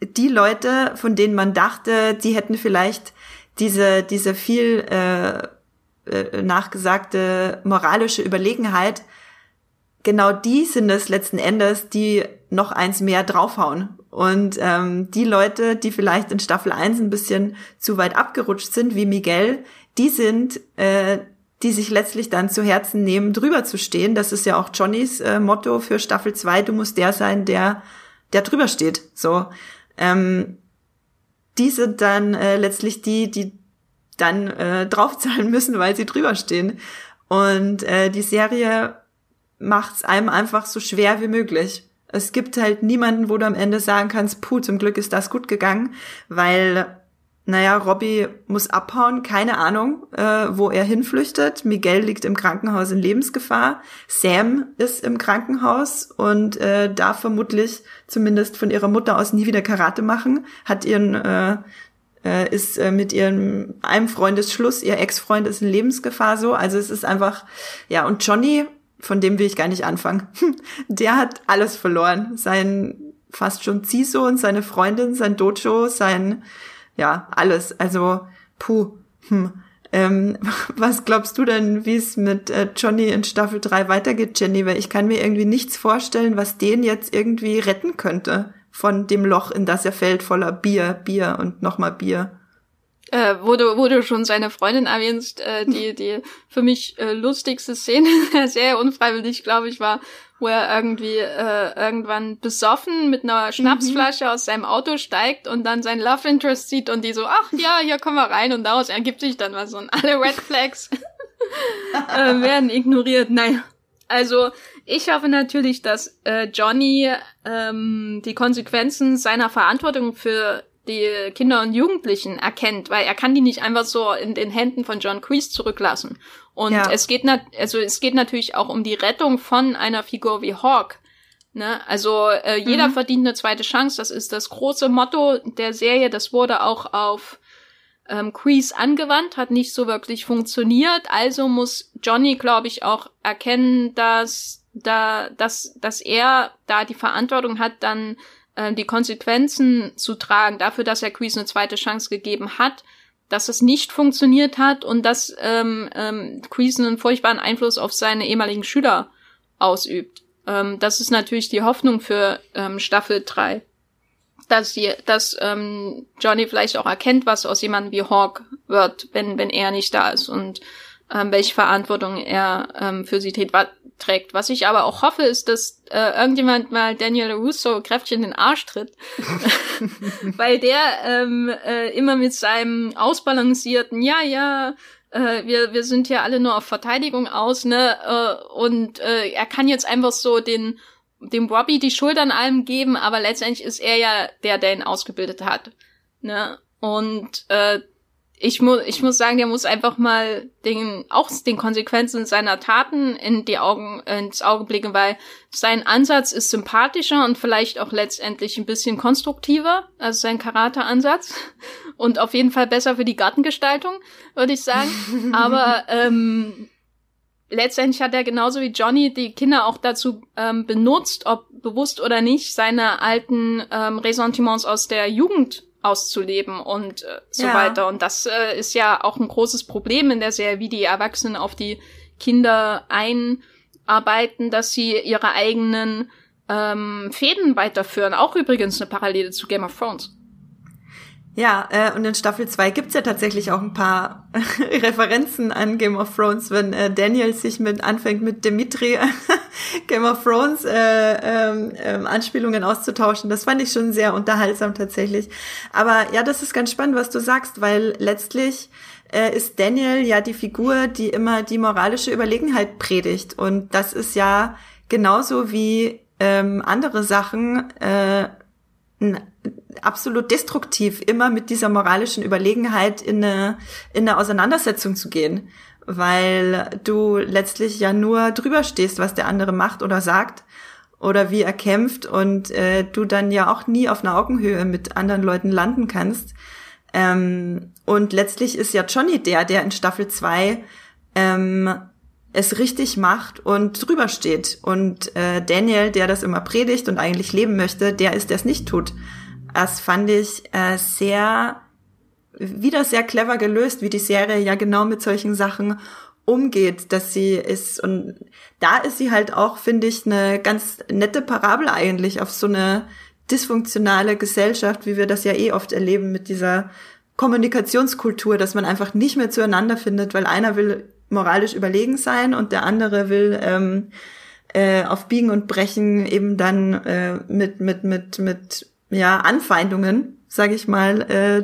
die Leute, von denen man dachte, die hätten vielleicht diese, diese viel äh, äh, nachgesagte moralische Überlegenheit, genau die sind es letzten Endes, die noch eins mehr draufhauen Und ähm, die Leute, die vielleicht in Staffel 1 ein bisschen zu weit abgerutscht sind, wie Miguel, die sind, äh, die sich letztlich dann zu Herzen nehmen, drüber zu stehen. Das ist ja auch Johnnys äh, Motto für Staffel 2. Du musst der sein, der, der drüber steht. So. Ähm, die sind dann äh, letztlich die, die dann äh, draufzahlen müssen, weil sie drüber stehen. Und äh, die Serie macht es einem einfach so schwer wie möglich. Es gibt halt niemanden, wo du am Ende sagen kannst, puh, zum Glück ist das gut gegangen, weil, naja, Robbie muss abhauen, keine Ahnung, äh, wo er hinflüchtet. Miguel liegt im Krankenhaus in Lebensgefahr. Sam ist im Krankenhaus und äh, darf vermutlich zumindest von ihrer Mutter aus nie wieder Karate machen, hat ihren äh, äh, ist äh, mit ihrem einem Freundesschluss, ihr Ex-Freund ist in Lebensgefahr so. Also es ist einfach, ja, und Johnny von dem will ich gar nicht anfangen. Der hat alles verloren. Sein fast schon Ziehsohn, seine Freundin, sein Dojo, sein, ja, alles. Also, puh. Hm. Ähm, was glaubst du denn, wie es mit äh, Johnny in Staffel 3 weitergeht, Jenny? Weil ich kann mir irgendwie nichts vorstellen, was den jetzt irgendwie retten könnte von dem Loch, in das er fällt, voller Bier, Bier und nochmal Bier. Äh, wo, du, wo du schon seine Freundin erwähnst, äh, die, die für mich äh, lustigste Szene, sehr unfreiwillig, glaube ich, war, wo er irgendwie äh, irgendwann besoffen mit einer Schnapsflasche mhm. aus seinem Auto steigt und dann sein Love Interest sieht und die so, ach ja, hier kommen wir rein und daraus ergibt sich dann was und alle Red Flags äh, werden ignoriert. Naja, also ich hoffe natürlich, dass äh, Johnny ähm, die Konsequenzen seiner Verantwortung für die Kinder und Jugendlichen erkennt, weil er kann die nicht einfach so in den Händen von John Kreese zurücklassen. Und ja. es geht nat also es geht natürlich auch um die Rettung von einer Figur wie Hawk. Ne? Also äh, jeder mhm. verdient eine zweite Chance. Das ist das große Motto der Serie. Das wurde auch auf ähm, Kreese angewandt, hat nicht so wirklich funktioniert. Also muss Johnny, glaube ich, auch erkennen, dass da, dass, dass er da die Verantwortung hat, dann äh, die Konsequenzen zu tragen dafür, dass er Quiz eine zweite Chance gegeben hat, dass es nicht funktioniert hat und dass ähm, ähm, Quiz einen furchtbaren Einfluss auf seine ehemaligen Schüler ausübt. Ähm, das ist natürlich die Hoffnung für ähm, Staffel 3. Dass, die, dass ähm, Johnny vielleicht auch erkennt, was aus jemandem wie Hawk wird, wenn, wenn er nicht da ist und ähm, welche Verantwortung er ähm, für sie trägt. Was ich aber auch hoffe, ist, dass äh, irgendjemand mal Daniel Russo kräftig in den Arsch tritt, weil der ähm, äh, immer mit seinem ausbalancierten, ja, ja, äh, wir, wir sind ja alle nur auf Verteidigung aus, ne, äh, und äh, er kann jetzt einfach so den dem Robbie die Schuld an allem geben, aber letztendlich ist er ja der, der ihn ausgebildet hat, ne, und äh, ich muss, ich muss sagen, der muss einfach mal den, auch den Konsequenzen seiner Taten in die Augen, ins Auge blicken, weil sein Ansatz ist sympathischer und vielleicht auch letztendlich ein bisschen konstruktiver, also sein Charakter-Ansatz und auf jeden Fall besser für die Gartengestaltung, würde ich sagen. Aber ähm, letztendlich hat er genauso wie Johnny die Kinder auch dazu ähm, benutzt, ob bewusst oder nicht, seine alten ähm, Ressentiments aus der Jugend auszuleben und äh, so ja. weiter. Und das äh, ist ja auch ein großes Problem in der Serie, wie die Erwachsenen auf die Kinder einarbeiten, dass sie ihre eigenen ähm, Fäden weiterführen. Auch übrigens eine Parallele zu Game of Thrones. Ja, äh, und in Staffel 2 gibt's ja tatsächlich auch ein paar Referenzen an Game of Thrones, wenn äh, Daniel sich mit anfängt mit Dimitri Game of Thrones äh, ähm, ähm, Anspielungen auszutauschen. Das fand ich schon sehr unterhaltsam tatsächlich. Aber ja, das ist ganz spannend, was du sagst, weil letztlich äh, ist Daniel ja die Figur, die immer die moralische Überlegenheit predigt. Und das ist ja genauso wie ähm, andere Sachen äh, absolut destruktiv, immer mit dieser moralischen Überlegenheit in eine, in eine Auseinandersetzung zu gehen, weil du letztlich ja nur drüber stehst, was der andere macht oder sagt oder wie er kämpft und äh, du dann ja auch nie auf einer Augenhöhe mit anderen Leuten landen kannst. Ähm, und letztlich ist ja Johnny der, der in Staffel 2 ähm, es richtig macht und drüber steht. Und äh, Daniel, der das immer predigt und eigentlich leben möchte, der ist, der es nicht tut. Das fand ich äh, sehr, wieder sehr clever gelöst, wie die Serie ja genau mit solchen Sachen umgeht, dass sie ist und da ist sie halt auch, finde ich, eine ganz nette Parabel eigentlich auf so eine dysfunktionale Gesellschaft, wie wir das ja eh oft erleben mit dieser Kommunikationskultur, dass man einfach nicht mehr zueinander findet, weil einer will moralisch überlegen sein und der andere will ähm, äh, auf Biegen und Brechen eben dann äh, mit mit mit mit ja Anfeindungen, sage ich mal, äh,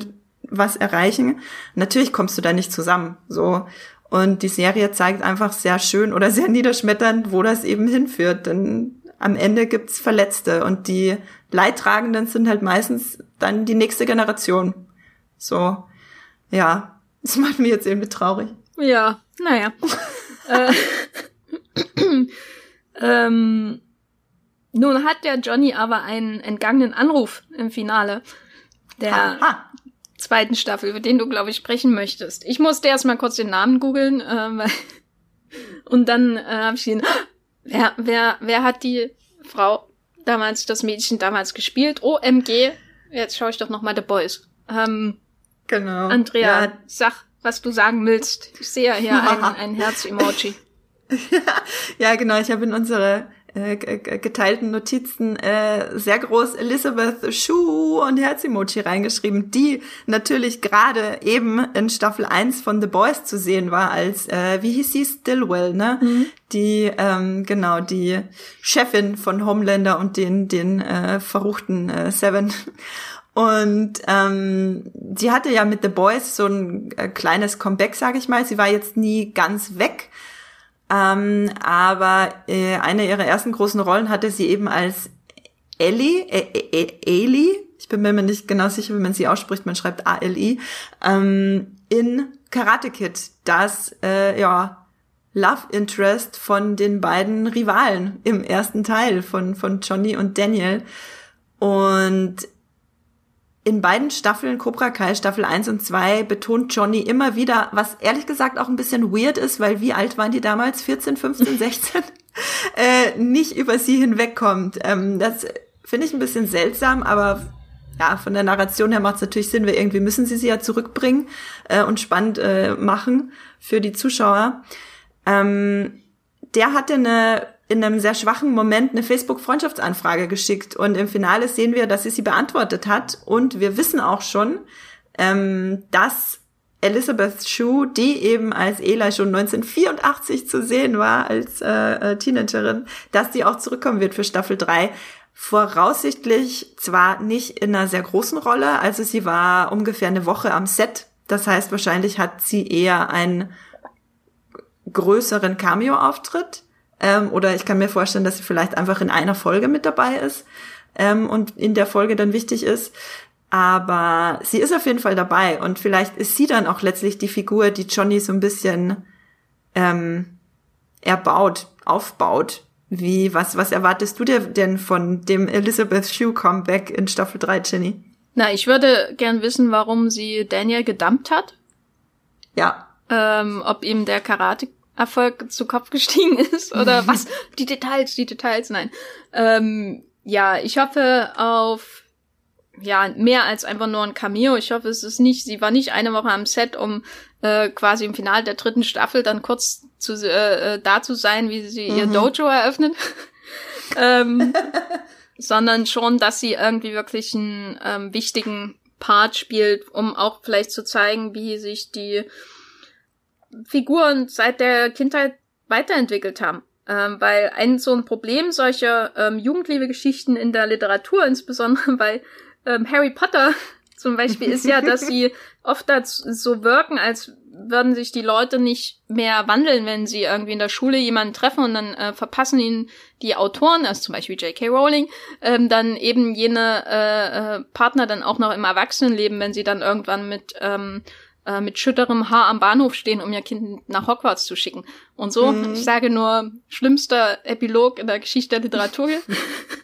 was erreichen. Natürlich kommst du da nicht zusammen, so und die Serie zeigt einfach sehr schön oder sehr niederschmetternd, wo das eben hinführt. Denn am Ende gibt's Verletzte und die Leidtragenden sind halt meistens dann die nächste Generation. So, ja, das macht mich jetzt irgendwie traurig. Ja, naja. äh, ähm, nun hat der Johnny aber einen entgangenen Anruf im Finale der Aha. zweiten Staffel, über den du, glaube ich, sprechen möchtest. Ich musste erstmal kurz den Namen googeln, äh, und dann äh, habe ich ihn. Wer, wer, wer hat die Frau damals, das Mädchen damals gespielt? OMG. Jetzt schaue ich doch noch mal The Boys. Ähm, genau. Andrea, ja. sag, was du sagen willst. Ich sehe hier ein, ein Herz-Emoji. ja, genau. Ich habe in unsere äh, geteilten Notizen äh, sehr groß Elizabeth Shue und Herz-Emoji reingeschrieben, die natürlich gerade eben in Staffel 1 von The Boys zu sehen war als, äh, wie hieß sie, Stillwell, ne? Mhm. Die, ähm, genau, die Chefin von Homelander und den, den äh, verruchten äh, Seven. Und ähm, sie hatte ja mit The Boys so ein äh, kleines Comeback, sage ich mal. Sie war jetzt nie ganz weg, ähm, aber äh, eine ihrer ersten großen Rollen hatte sie eben als Ellie, äh, äh, Ellie, ich bin mir nicht genau sicher, wie man sie ausspricht, man schreibt A-L-I, ähm, in Karate Kid, das äh, ja Love Interest von den beiden Rivalen im ersten Teil von von Johnny und Daniel. Und in beiden Staffeln, Cobra Kai Staffel 1 und 2, betont Johnny immer wieder, was ehrlich gesagt auch ein bisschen weird ist, weil wie alt waren die damals? 14, 15, 16? äh, nicht über sie hinwegkommt. Ähm, das finde ich ein bisschen seltsam, aber ja, von der Narration her macht es natürlich Sinn, weil irgendwie müssen sie sie ja zurückbringen äh, und spannend äh, machen für die Zuschauer. Ähm, der hatte eine in einem sehr schwachen Moment eine Facebook-Freundschaftsanfrage geschickt und im Finale sehen wir, dass sie sie beantwortet hat und wir wissen auch schon, ähm, dass Elizabeth Shue, die eben als Eli schon 1984 zu sehen war, als äh, äh, Teenagerin, dass die auch zurückkommen wird für Staffel 3. Voraussichtlich zwar nicht in einer sehr großen Rolle, also sie war ungefähr eine Woche am Set. Das heißt, wahrscheinlich hat sie eher einen größeren Cameo-Auftritt. Ähm, oder ich kann mir vorstellen, dass sie vielleicht einfach in einer Folge mit dabei ist ähm, und in der Folge dann wichtig ist. Aber sie ist auf jeden Fall dabei und vielleicht ist sie dann auch letztlich die Figur, die Johnny so ein bisschen ähm, erbaut, aufbaut. Wie, was, was erwartest du dir denn von dem Elizabeth Shue Comeback in Staffel 3, Jenny? Na, ich würde gern wissen, warum sie Daniel gedumpt hat. Ja. Ähm, ob ihm der Karate Erfolg zu Kopf gestiegen ist oder was? Die Details, die Details, nein. Ähm, ja, ich hoffe auf ja mehr als einfach nur ein Cameo. Ich hoffe, es ist nicht, sie war nicht eine Woche am Set, um äh, quasi im Finale der dritten Staffel dann kurz zu äh, äh da zu sein, wie sie mhm. ihr Dojo eröffnet. ähm, sondern schon, dass sie irgendwie wirklich einen ähm, wichtigen Part spielt, um auch vielleicht zu zeigen, wie sich die Figuren seit der Kindheit weiterentwickelt haben. Ähm, weil ein so ein Problem solcher ähm, Jugendliebe-Geschichten in der Literatur, insbesondere bei ähm, Harry Potter zum Beispiel, ist ja, dass sie oft so wirken, als würden sich die Leute nicht mehr wandeln, wenn sie irgendwie in der Schule jemanden treffen und dann äh, verpassen ihnen die Autoren, also zum Beispiel J.K. Rowling, ähm, dann eben jene äh, äh, Partner dann auch noch im Erwachsenenleben, wenn sie dann irgendwann mit ähm, äh, mit schütterem Haar am Bahnhof stehen, um ihr Kind nach Hogwarts zu schicken. Und so, mhm. ich sage nur, schlimmster Epilog in der Geschichte der Literatur.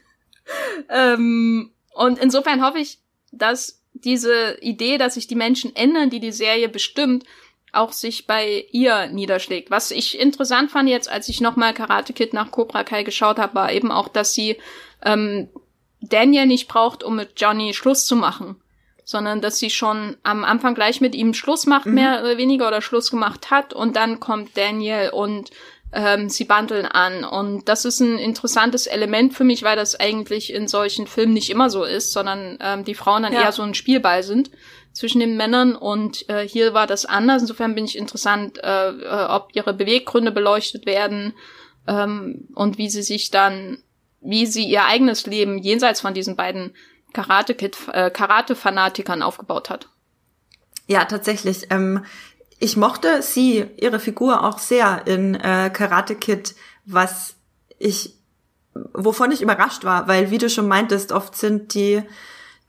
ähm, und insofern hoffe ich, dass diese Idee, dass sich die Menschen ändern, die die Serie bestimmt, auch sich bei ihr niederschlägt. Was ich interessant fand jetzt, als ich nochmal Karate Kid nach Cobra Kai geschaut habe, war eben auch, dass sie ähm, Daniel nicht braucht, um mit Johnny Schluss zu machen sondern dass sie schon am Anfang gleich mit ihm Schluss macht, mhm. mehr oder weniger, oder Schluss gemacht hat. Und dann kommt Daniel und ähm, sie bandeln an. Und das ist ein interessantes Element für mich, weil das eigentlich in solchen Filmen nicht immer so ist, sondern ähm, die Frauen dann ja. eher so ein Spielball sind zwischen den Männern. Und äh, hier war das anders. Insofern bin ich interessant, äh, äh, ob ihre Beweggründe beleuchtet werden ähm, und wie sie sich dann, wie sie ihr eigenes Leben jenseits von diesen beiden Karate-Kid, äh, Karate-Fanatikern aufgebaut hat. Ja, tatsächlich. Ähm, ich mochte sie, ihre Figur auch sehr in äh, Karate Kid, was ich, wovon ich überrascht war, weil wie du schon meintest, oft sind die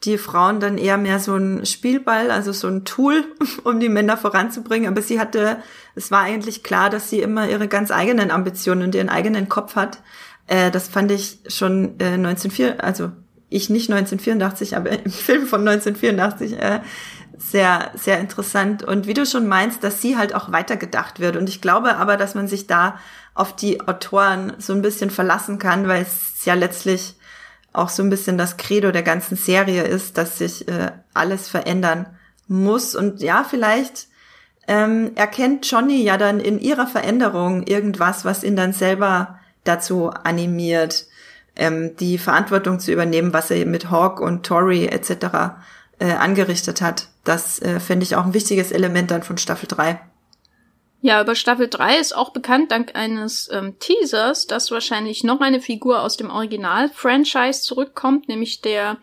die Frauen dann eher mehr so ein Spielball, also so ein Tool, um die Männer voranzubringen. Aber sie hatte, es war eigentlich klar, dass sie immer ihre ganz eigenen Ambitionen und ihren eigenen Kopf hat. Äh, das fand ich schon äh, 1904, also ich nicht 1984, aber im Film von 1984 äh, sehr, sehr interessant. Und wie du schon meinst, dass sie halt auch weitergedacht wird. Und ich glaube aber, dass man sich da auf die Autoren so ein bisschen verlassen kann, weil es ja letztlich auch so ein bisschen das Credo der ganzen Serie ist, dass sich äh, alles verändern muss. Und ja, vielleicht ähm, erkennt Johnny ja dann in ihrer Veränderung irgendwas, was ihn dann selber dazu animiert, ähm, die Verantwortung zu übernehmen, was er mit Hawk und Tori etc. Äh, angerichtet hat. Das äh, finde ich auch ein wichtiges Element dann von Staffel 3. Ja, über Staffel 3 ist auch bekannt dank eines ähm, Teasers, dass wahrscheinlich noch eine Figur aus dem Original-Franchise zurückkommt, nämlich der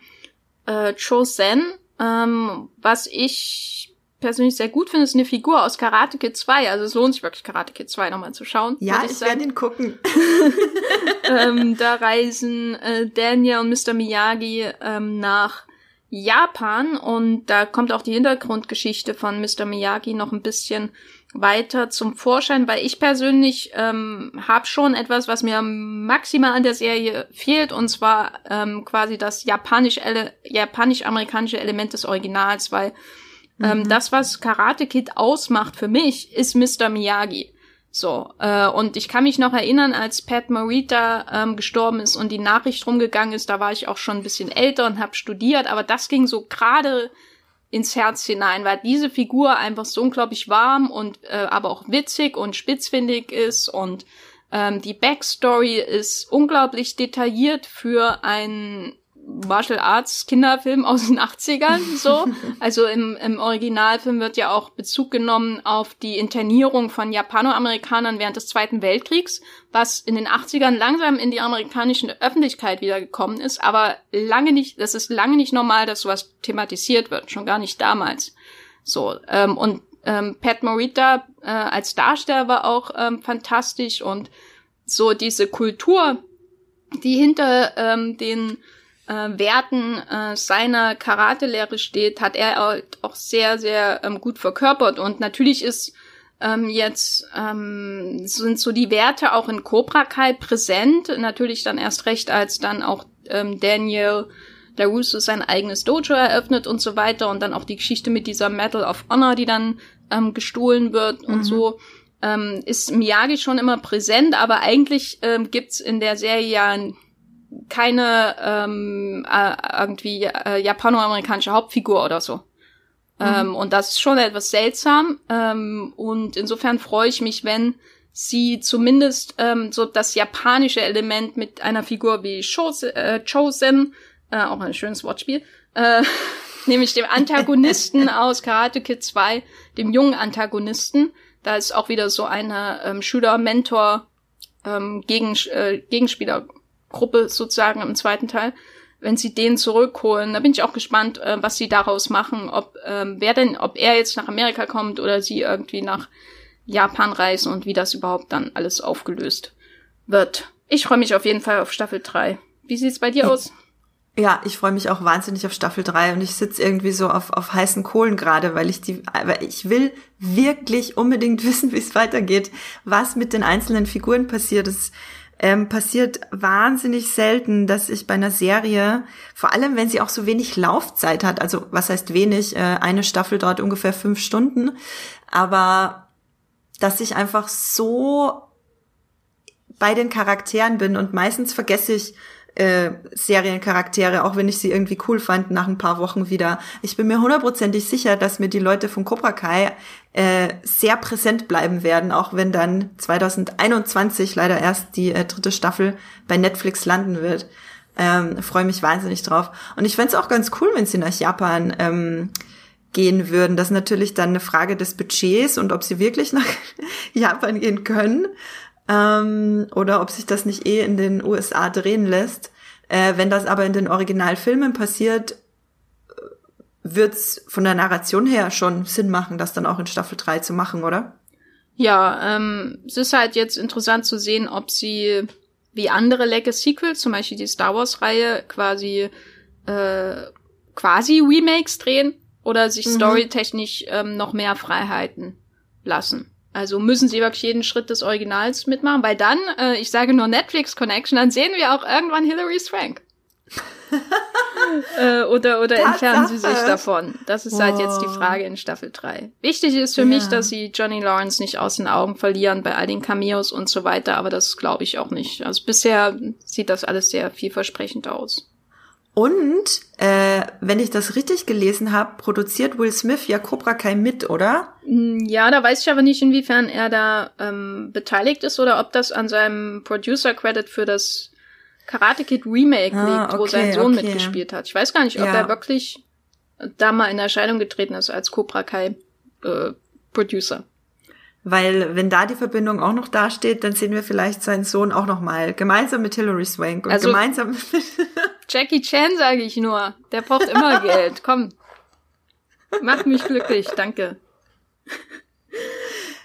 äh, Cho Sen. Ähm, was ich persönlich sehr gut finde, ist eine Figur aus Karate Kid 2. Also es lohnt sich wirklich, Karate Kid 2 nochmal zu schauen. Ja, ich, ich werde ihn gucken. ähm, da reisen äh, Daniel und Mr. Miyagi ähm, nach Japan und da kommt auch die Hintergrundgeschichte von Mr. Miyagi noch ein bisschen weiter zum Vorschein, weil ich persönlich ähm, habe schon etwas, was mir maximal an der Serie fehlt, und zwar ähm, quasi das japanisch-amerikanische Element des Originals, weil ähm, mhm. das, was Karate Kid ausmacht für mich, ist Mr. Miyagi. So, äh, und ich kann mich noch erinnern, als Pat Morita ähm, gestorben ist und die Nachricht rumgegangen ist, da war ich auch schon ein bisschen älter und habe studiert, aber das ging so gerade ins Herz hinein, weil diese Figur einfach so unglaublich warm und äh, aber auch witzig und spitzfindig ist und ähm, die Backstory ist unglaublich detailliert für ein Martial Arts Kinderfilm aus den 80ern, so. Also im, im Originalfilm wird ja auch Bezug genommen auf die Internierung von Japanoamerikanern während des Zweiten Weltkriegs, was in den 80ern langsam in die amerikanische Öffentlichkeit wiedergekommen ist, aber lange nicht, das ist lange nicht normal, dass sowas thematisiert wird, schon gar nicht damals. So, ähm, und ähm, Pat Morita äh, als Darsteller war auch ähm, fantastisch und so diese Kultur, die hinter ähm, den äh, Werten äh, seiner Karatelehre steht, hat er halt auch sehr, sehr ähm, gut verkörpert. Und natürlich ist ähm, jetzt ähm, sind so die Werte auch in Cobra Kai präsent. Natürlich dann erst recht, als dann auch ähm, Daniel LaRusso sein eigenes Dojo eröffnet und so weiter. Und dann auch die Geschichte mit dieser Medal of Honor, die dann ähm, gestohlen wird mhm. und so. Ähm, ist Miyagi schon immer präsent, aber eigentlich ähm, gibt's in der Serie ja keine ähm, äh, irgendwie äh, japanoamerikanische Hauptfigur oder so. Mhm. Ähm, und das ist schon etwas seltsam. Ähm, und insofern freue ich mich, wenn sie zumindest ähm, so das japanische Element mit einer Figur wie Chosen, äh, Chosen äh, auch ein schönes Wortspiel, äh, nämlich dem Antagonisten aus Karate Kid 2, dem jungen Antagonisten. Da ist auch wieder so eine ähm, Schüler-Mentor ähm, Gegen, äh, Gegenspieler Gruppe sozusagen im zweiten Teil, wenn sie den zurückholen. Da bin ich auch gespannt, äh, was sie daraus machen, ob ähm, wer denn, ob er jetzt nach Amerika kommt oder sie irgendwie nach Japan reisen und wie das überhaupt dann alles aufgelöst wird. Ich freue mich auf jeden Fall auf Staffel 3. Wie sieht's bei dir aus? Ja, ich freue mich auch wahnsinnig auf Staffel 3 und ich sitze irgendwie so auf, auf heißen Kohlen gerade, weil ich die, weil ich will wirklich unbedingt wissen, wie es weitergeht, was mit den einzelnen Figuren passiert. Es ähm, passiert wahnsinnig selten, dass ich bei einer Serie, vor allem wenn sie auch so wenig Laufzeit hat, also was heißt wenig, äh, eine Staffel dauert ungefähr fünf Stunden, aber dass ich einfach so bei den Charakteren bin und meistens vergesse ich äh, Seriencharaktere, auch wenn ich sie irgendwie cool fand, nach ein paar Wochen wieder. Ich bin mir hundertprozentig sicher, dass mir die Leute von Cobra Kai äh, sehr präsent bleiben werden, auch wenn dann 2021 leider erst die äh, dritte Staffel bei Netflix landen wird. Ähm, Freue mich wahnsinnig drauf. Und ich fände es auch ganz cool, wenn sie nach Japan ähm, gehen würden. Das ist natürlich dann eine Frage des Budgets und ob sie wirklich nach Japan gehen können ähm, oder ob sich das nicht eh in den USA drehen lässt. Äh, wenn das aber in den Originalfilmen passiert, wird's von der Narration her schon Sinn machen, das dann auch in Staffel 3 zu machen, oder? Ja, ähm, es ist halt jetzt interessant zu sehen, ob sie wie andere Legacy-Sequels, zum Beispiel die Star Wars-Reihe, quasi äh, quasi Remakes drehen oder sich mhm. storytechnisch ähm, noch mehr Freiheiten lassen. Also müssen sie wirklich jeden Schritt des Originals mitmachen, weil dann, äh, ich sage nur Netflix Connection, dann sehen wir auch irgendwann Hilary Swank. äh, oder oder entfernen sie sich davon? Das ist oh. halt jetzt die Frage in Staffel 3. Wichtig ist für ja. mich, dass sie Johnny Lawrence nicht aus den Augen verlieren bei all den Cameos und so weiter, aber das glaube ich auch nicht. Also bisher sieht das alles sehr vielversprechend aus. Und äh, wenn ich das richtig gelesen habe, produziert Will Smith ja Cobra Kai mit, oder? Mm, ja, da weiß ich aber nicht, inwiefern er da ähm, beteiligt ist oder ob das an seinem Producer-Credit für das Karate Kid Remake ah, liegt, okay, wo sein Sohn okay. mitgespielt hat. Ich weiß gar nicht, ob ja. er wirklich da mal in Erscheinung getreten ist als Cobra Kai äh, Producer. Weil wenn da die Verbindung auch noch dasteht, dann sehen wir vielleicht seinen Sohn auch noch mal gemeinsam mit Hilary Swank und also, gemeinsam mit Jackie Chan sage ich nur. Der braucht immer Geld. Komm. Mach mich glücklich, danke.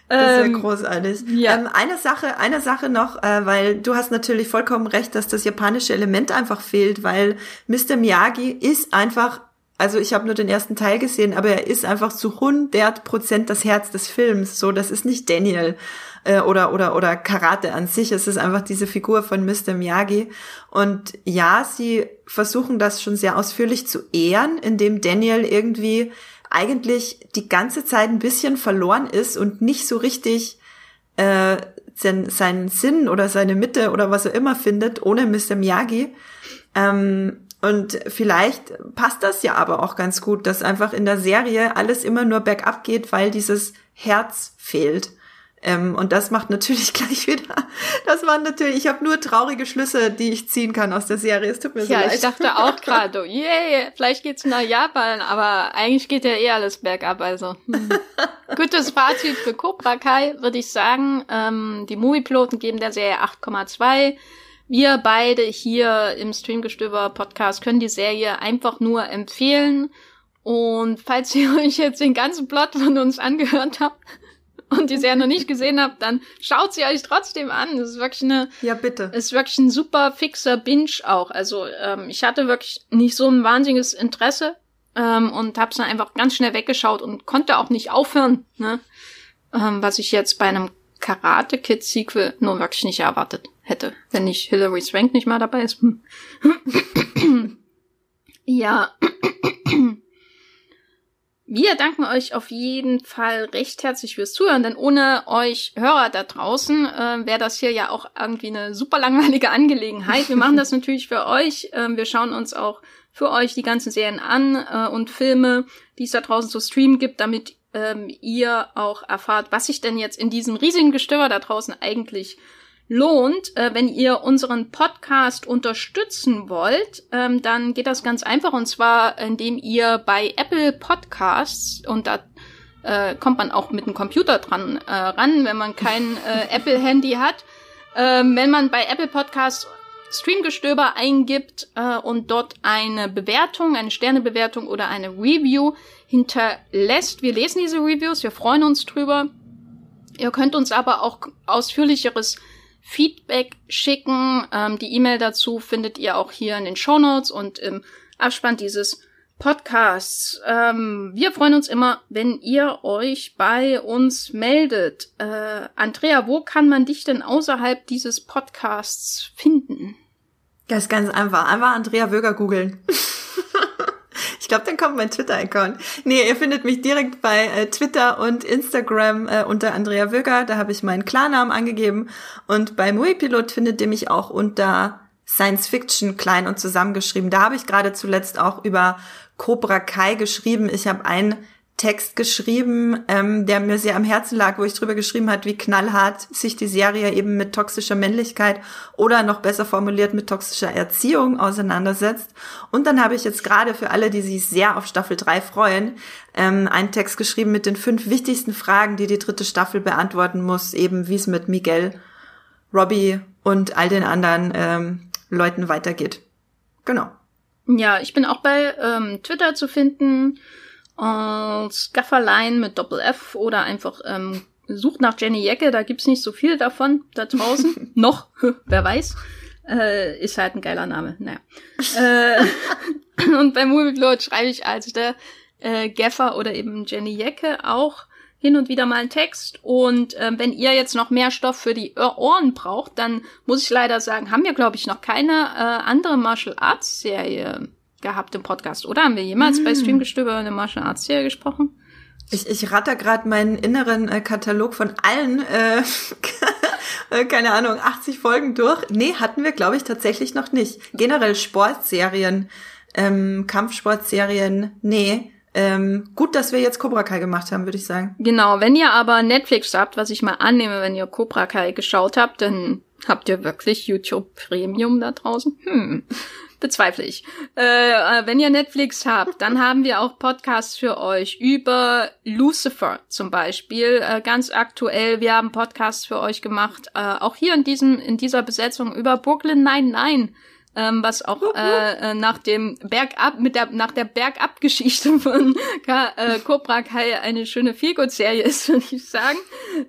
Das ist ja ähm, großartig. Ja. Ähm, eine Sache, eine Sache noch, äh, weil du hast natürlich vollkommen recht, dass das japanische Element einfach fehlt, weil Mr. Miyagi ist einfach also ich habe nur den ersten Teil gesehen, aber er ist einfach zu 100 Prozent das Herz des Films. So, das ist nicht Daniel äh, oder oder oder Karate an sich. Es ist einfach diese Figur von Mr. Miyagi. Und ja, sie versuchen das schon sehr ausführlich zu ehren, indem Daniel irgendwie eigentlich die ganze Zeit ein bisschen verloren ist und nicht so richtig äh, seinen Sinn oder seine Mitte oder was er immer findet ohne Mr. Miyagi. Ähm, und vielleicht passt das ja aber auch ganz gut, dass einfach in der Serie alles immer nur bergab geht, weil dieses Herz fehlt. Ähm, und das macht natürlich gleich wieder. Das waren natürlich, ich habe nur traurige Schlüsse, die ich ziehen kann aus der Serie. Es tut mir ja, so leid. Ja, ich dachte auch gerade, yeah, vielleicht geht's nach Japan, aber eigentlich geht ja eh alles bergab. Also hm. gutes Fazit für Cobra Kai würde ich sagen. Ähm, die Moviepiloten geben der Serie 8,2. Wir beide hier im Streamgestöber Podcast können die Serie einfach nur empfehlen. Und falls ihr euch jetzt den ganzen Plot von uns angehört habt und die Serie noch nicht gesehen habt, dann schaut sie euch trotzdem an. Das ist wirklich eine, ja bitte, ist wirklich ein super fixer Binge auch. Also ähm, ich hatte wirklich nicht so ein wahnsinniges Interesse ähm, und hab's dann einfach ganz schnell weggeschaut und konnte auch nicht aufhören, ne? ähm, was ich jetzt bei einem Karate Kid Sequel nur wirklich nicht erwartet hätte, wenn nicht Hilary Swank nicht mal dabei ist. ja. Wir danken euch auf jeden Fall recht herzlich fürs Zuhören, denn ohne euch Hörer da draußen äh, wäre das hier ja auch irgendwie eine super langweilige Angelegenheit. Wir machen das natürlich für euch. Äh, wir schauen uns auch für euch die ganzen Serien an äh, und Filme, die es da draußen zu streamen gibt, damit ähm, ihr auch erfahrt, was sich denn jetzt in diesem riesigen Gestöber da draußen eigentlich lohnt. Äh, wenn ihr unseren Podcast unterstützen wollt, ähm, dann geht das ganz einfach und zwar, indem ihr bei Apple Podcasts und da äh, kommt man auch mit dem Computer dran äh, ran, wenn man kein äh, Apple-Handy hat. Ähm, wenn man bei Apple Podcasts Streamgestöber eingibt äh, und dort eine Bewertung, eine Sternebewertung oder eine Review hinterlässt. Wir lesen diese Reviews, wir freuen uns drüber. Ihr könnt uns aber auch ausführlicheres Feedback schicken. Ähm, die E-Mail dazu findet ihr auch hier in den Show Notes und im Abspann dieses Podcasts. Ähm, wir freuen uns immer, wenn ihr euch bei uns meldet. Äh, Andrea, wo kann man dich denn außerhalb dieses Podcasts finden? Das ist ganz einfach. Einfach Andrea Wöger googeln. Ich glaube, dann kommt mein Twitter-Account. Nee, ihr findet mich direkt bei äh, Twitter und Instagram äh, unter Andrea Wöger. Da habe ich meinen Klarnamen angegeben. Und bei Muipilot findet ihr mich auch unter Science Fiction klein und zusammengeschrieben. Da habe ich gerade zuletzt auch über Cobra Kai geschrieben. Ich habe einen Text geschrieben, ähm, der mir sehr am Herzen lag, wo ich drüber geschrieben hat, wie knallhart sich die Serie eben mit toxischer Männlichkeit oder noch besser formuliert mit toxischer Erziehung auseinandersetzt. Und dann habe ich jetzt gerade für alle, die sich sehr auf Staffel 3 freuen, ähm, einen Text geschrieben mit den fünf wichtigsten Fragen, die die dritte Staffel beantworten muss, eben wie es mit Miguel, Robbie und all den anderen ähm, Leuten weitergeht. Genau. Ja, ich bin auch bei ähm, Twitter zu finden als Gafferlein mit Doppel F oder einfach ähm, sucht nach Jenny Jecke, da gibt's nicht so viel davon da draußen. Noch, wer weiß. Äh, ist halt ein geiler Name. Naja. äh, und bei Movieplot schreibe ich als der äh, Gaffer oder eben Jenny Jecke auch hin und wieder mal einen Text. Und äh, wenn ihr jetzt noch mehr Stoff für die Ohren braucht, dann muss ich leider sagen, haben wir, glaube ich, noch keine äh, andere Martial Arts Serie gehabt im Podcast, oder? Haben wir jemals mm. bei Streamgestöber über eine Martial Arts Serie gesprochen? Ich, ich ratter gerade meinen inneren äh, Katalog von allen, äh, äh keine Ahnung, 80 Folgen durch. Nee, hatten wir, glaube ich, tatsächlich noch nicht. Generell Sportserien, ähm, Kampfsportserien, nee. Ähm, gut, dass wir jetzt Cobra Kai gemacht haben, würde ich sagen. Genau, wenn ihr aber Netflix habt, was ich mal annehme, wenn ihr Cobra Kai geschaut habt, dann habt ihr wirklich YouTube Premium da draußen? Hm, bezweifle ich. Äh, wenn ihr Netflix habt, dann haben wir auch Podcasts für euch über Lucifer zum Beispiel. Äh, ganz aktuell, wir haben Podcasts für euch gemacht, äh, auch hier in diesem in dieser Besetzung über Brooklyn 99 ähm, was auch äh, äh, nach dem Bergab mit der nach der Bergab-Geschichte von Ka äh, Cobra Kai eine schöne Feelgood-Serie ist, würde ich sagen.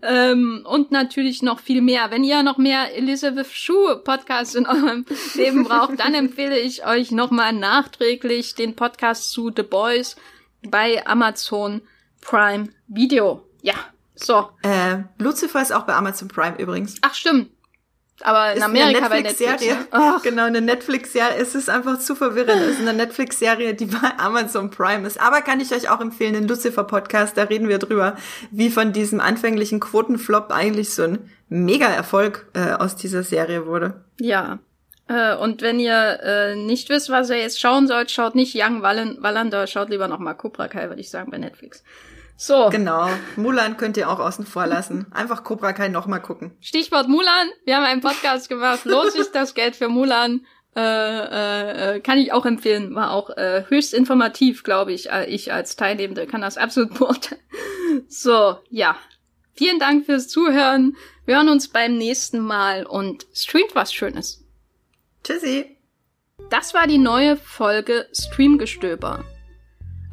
Ähm, und natürlich noch viel mehr. Wenn ihr noch mehr Elizabeth Shue Podcasts in eurem Leben braucht, dann empfehle ich euch nochmal nachträglich den Podcast zu The Boys bei Amazon Prime Video. Ja, so. Äh, Lucifer ist auch bei Amazon Prime übrigens. Ach stimmt, aber in Amerika bei Netflix. Serie. Ne? Genau, eine Netflix-Serie. Es ist einfach zu verwirrend. Es ist eine Netflix-Serie, die bei Amazon Prime ist. Aber kann ich euch auch empfehlen, den Lucifer-Podcast, da reden wir drüber, wie von diesem anfänglichen Quotenflop eigentlich so ein Mega-Erfolg äh, aus dieser Serie wurde. Ja. Äh, und wenn ihr äh, nicht wisst, was ihr jetzt schauen sollt, schaut nicht Young Wallander, schaut lieber noch mal Cobra Kai, würde ich sagen, bei Netflix. So. Genau. Mulan könnt ihr auch außen vor lassen. Einfach Cobra Kai nochmal gucken. Stichwort Mulan. Wir haben einen Podcast gemacht. Lohnt sich das Geld für Mulan? Äh, äh, äh, kann ich auch empfehlen. War auch äh, höchst informativ, glaube ich. Äh, ich als Teilnehmende kann das absolut beurteilen. So, ja. Vielen Dank fürs Zuhören. Wir hören uns beim nächsten Mal und streamt was Schönes. Tschüssi. Das war die neue Folge Streamgestöber.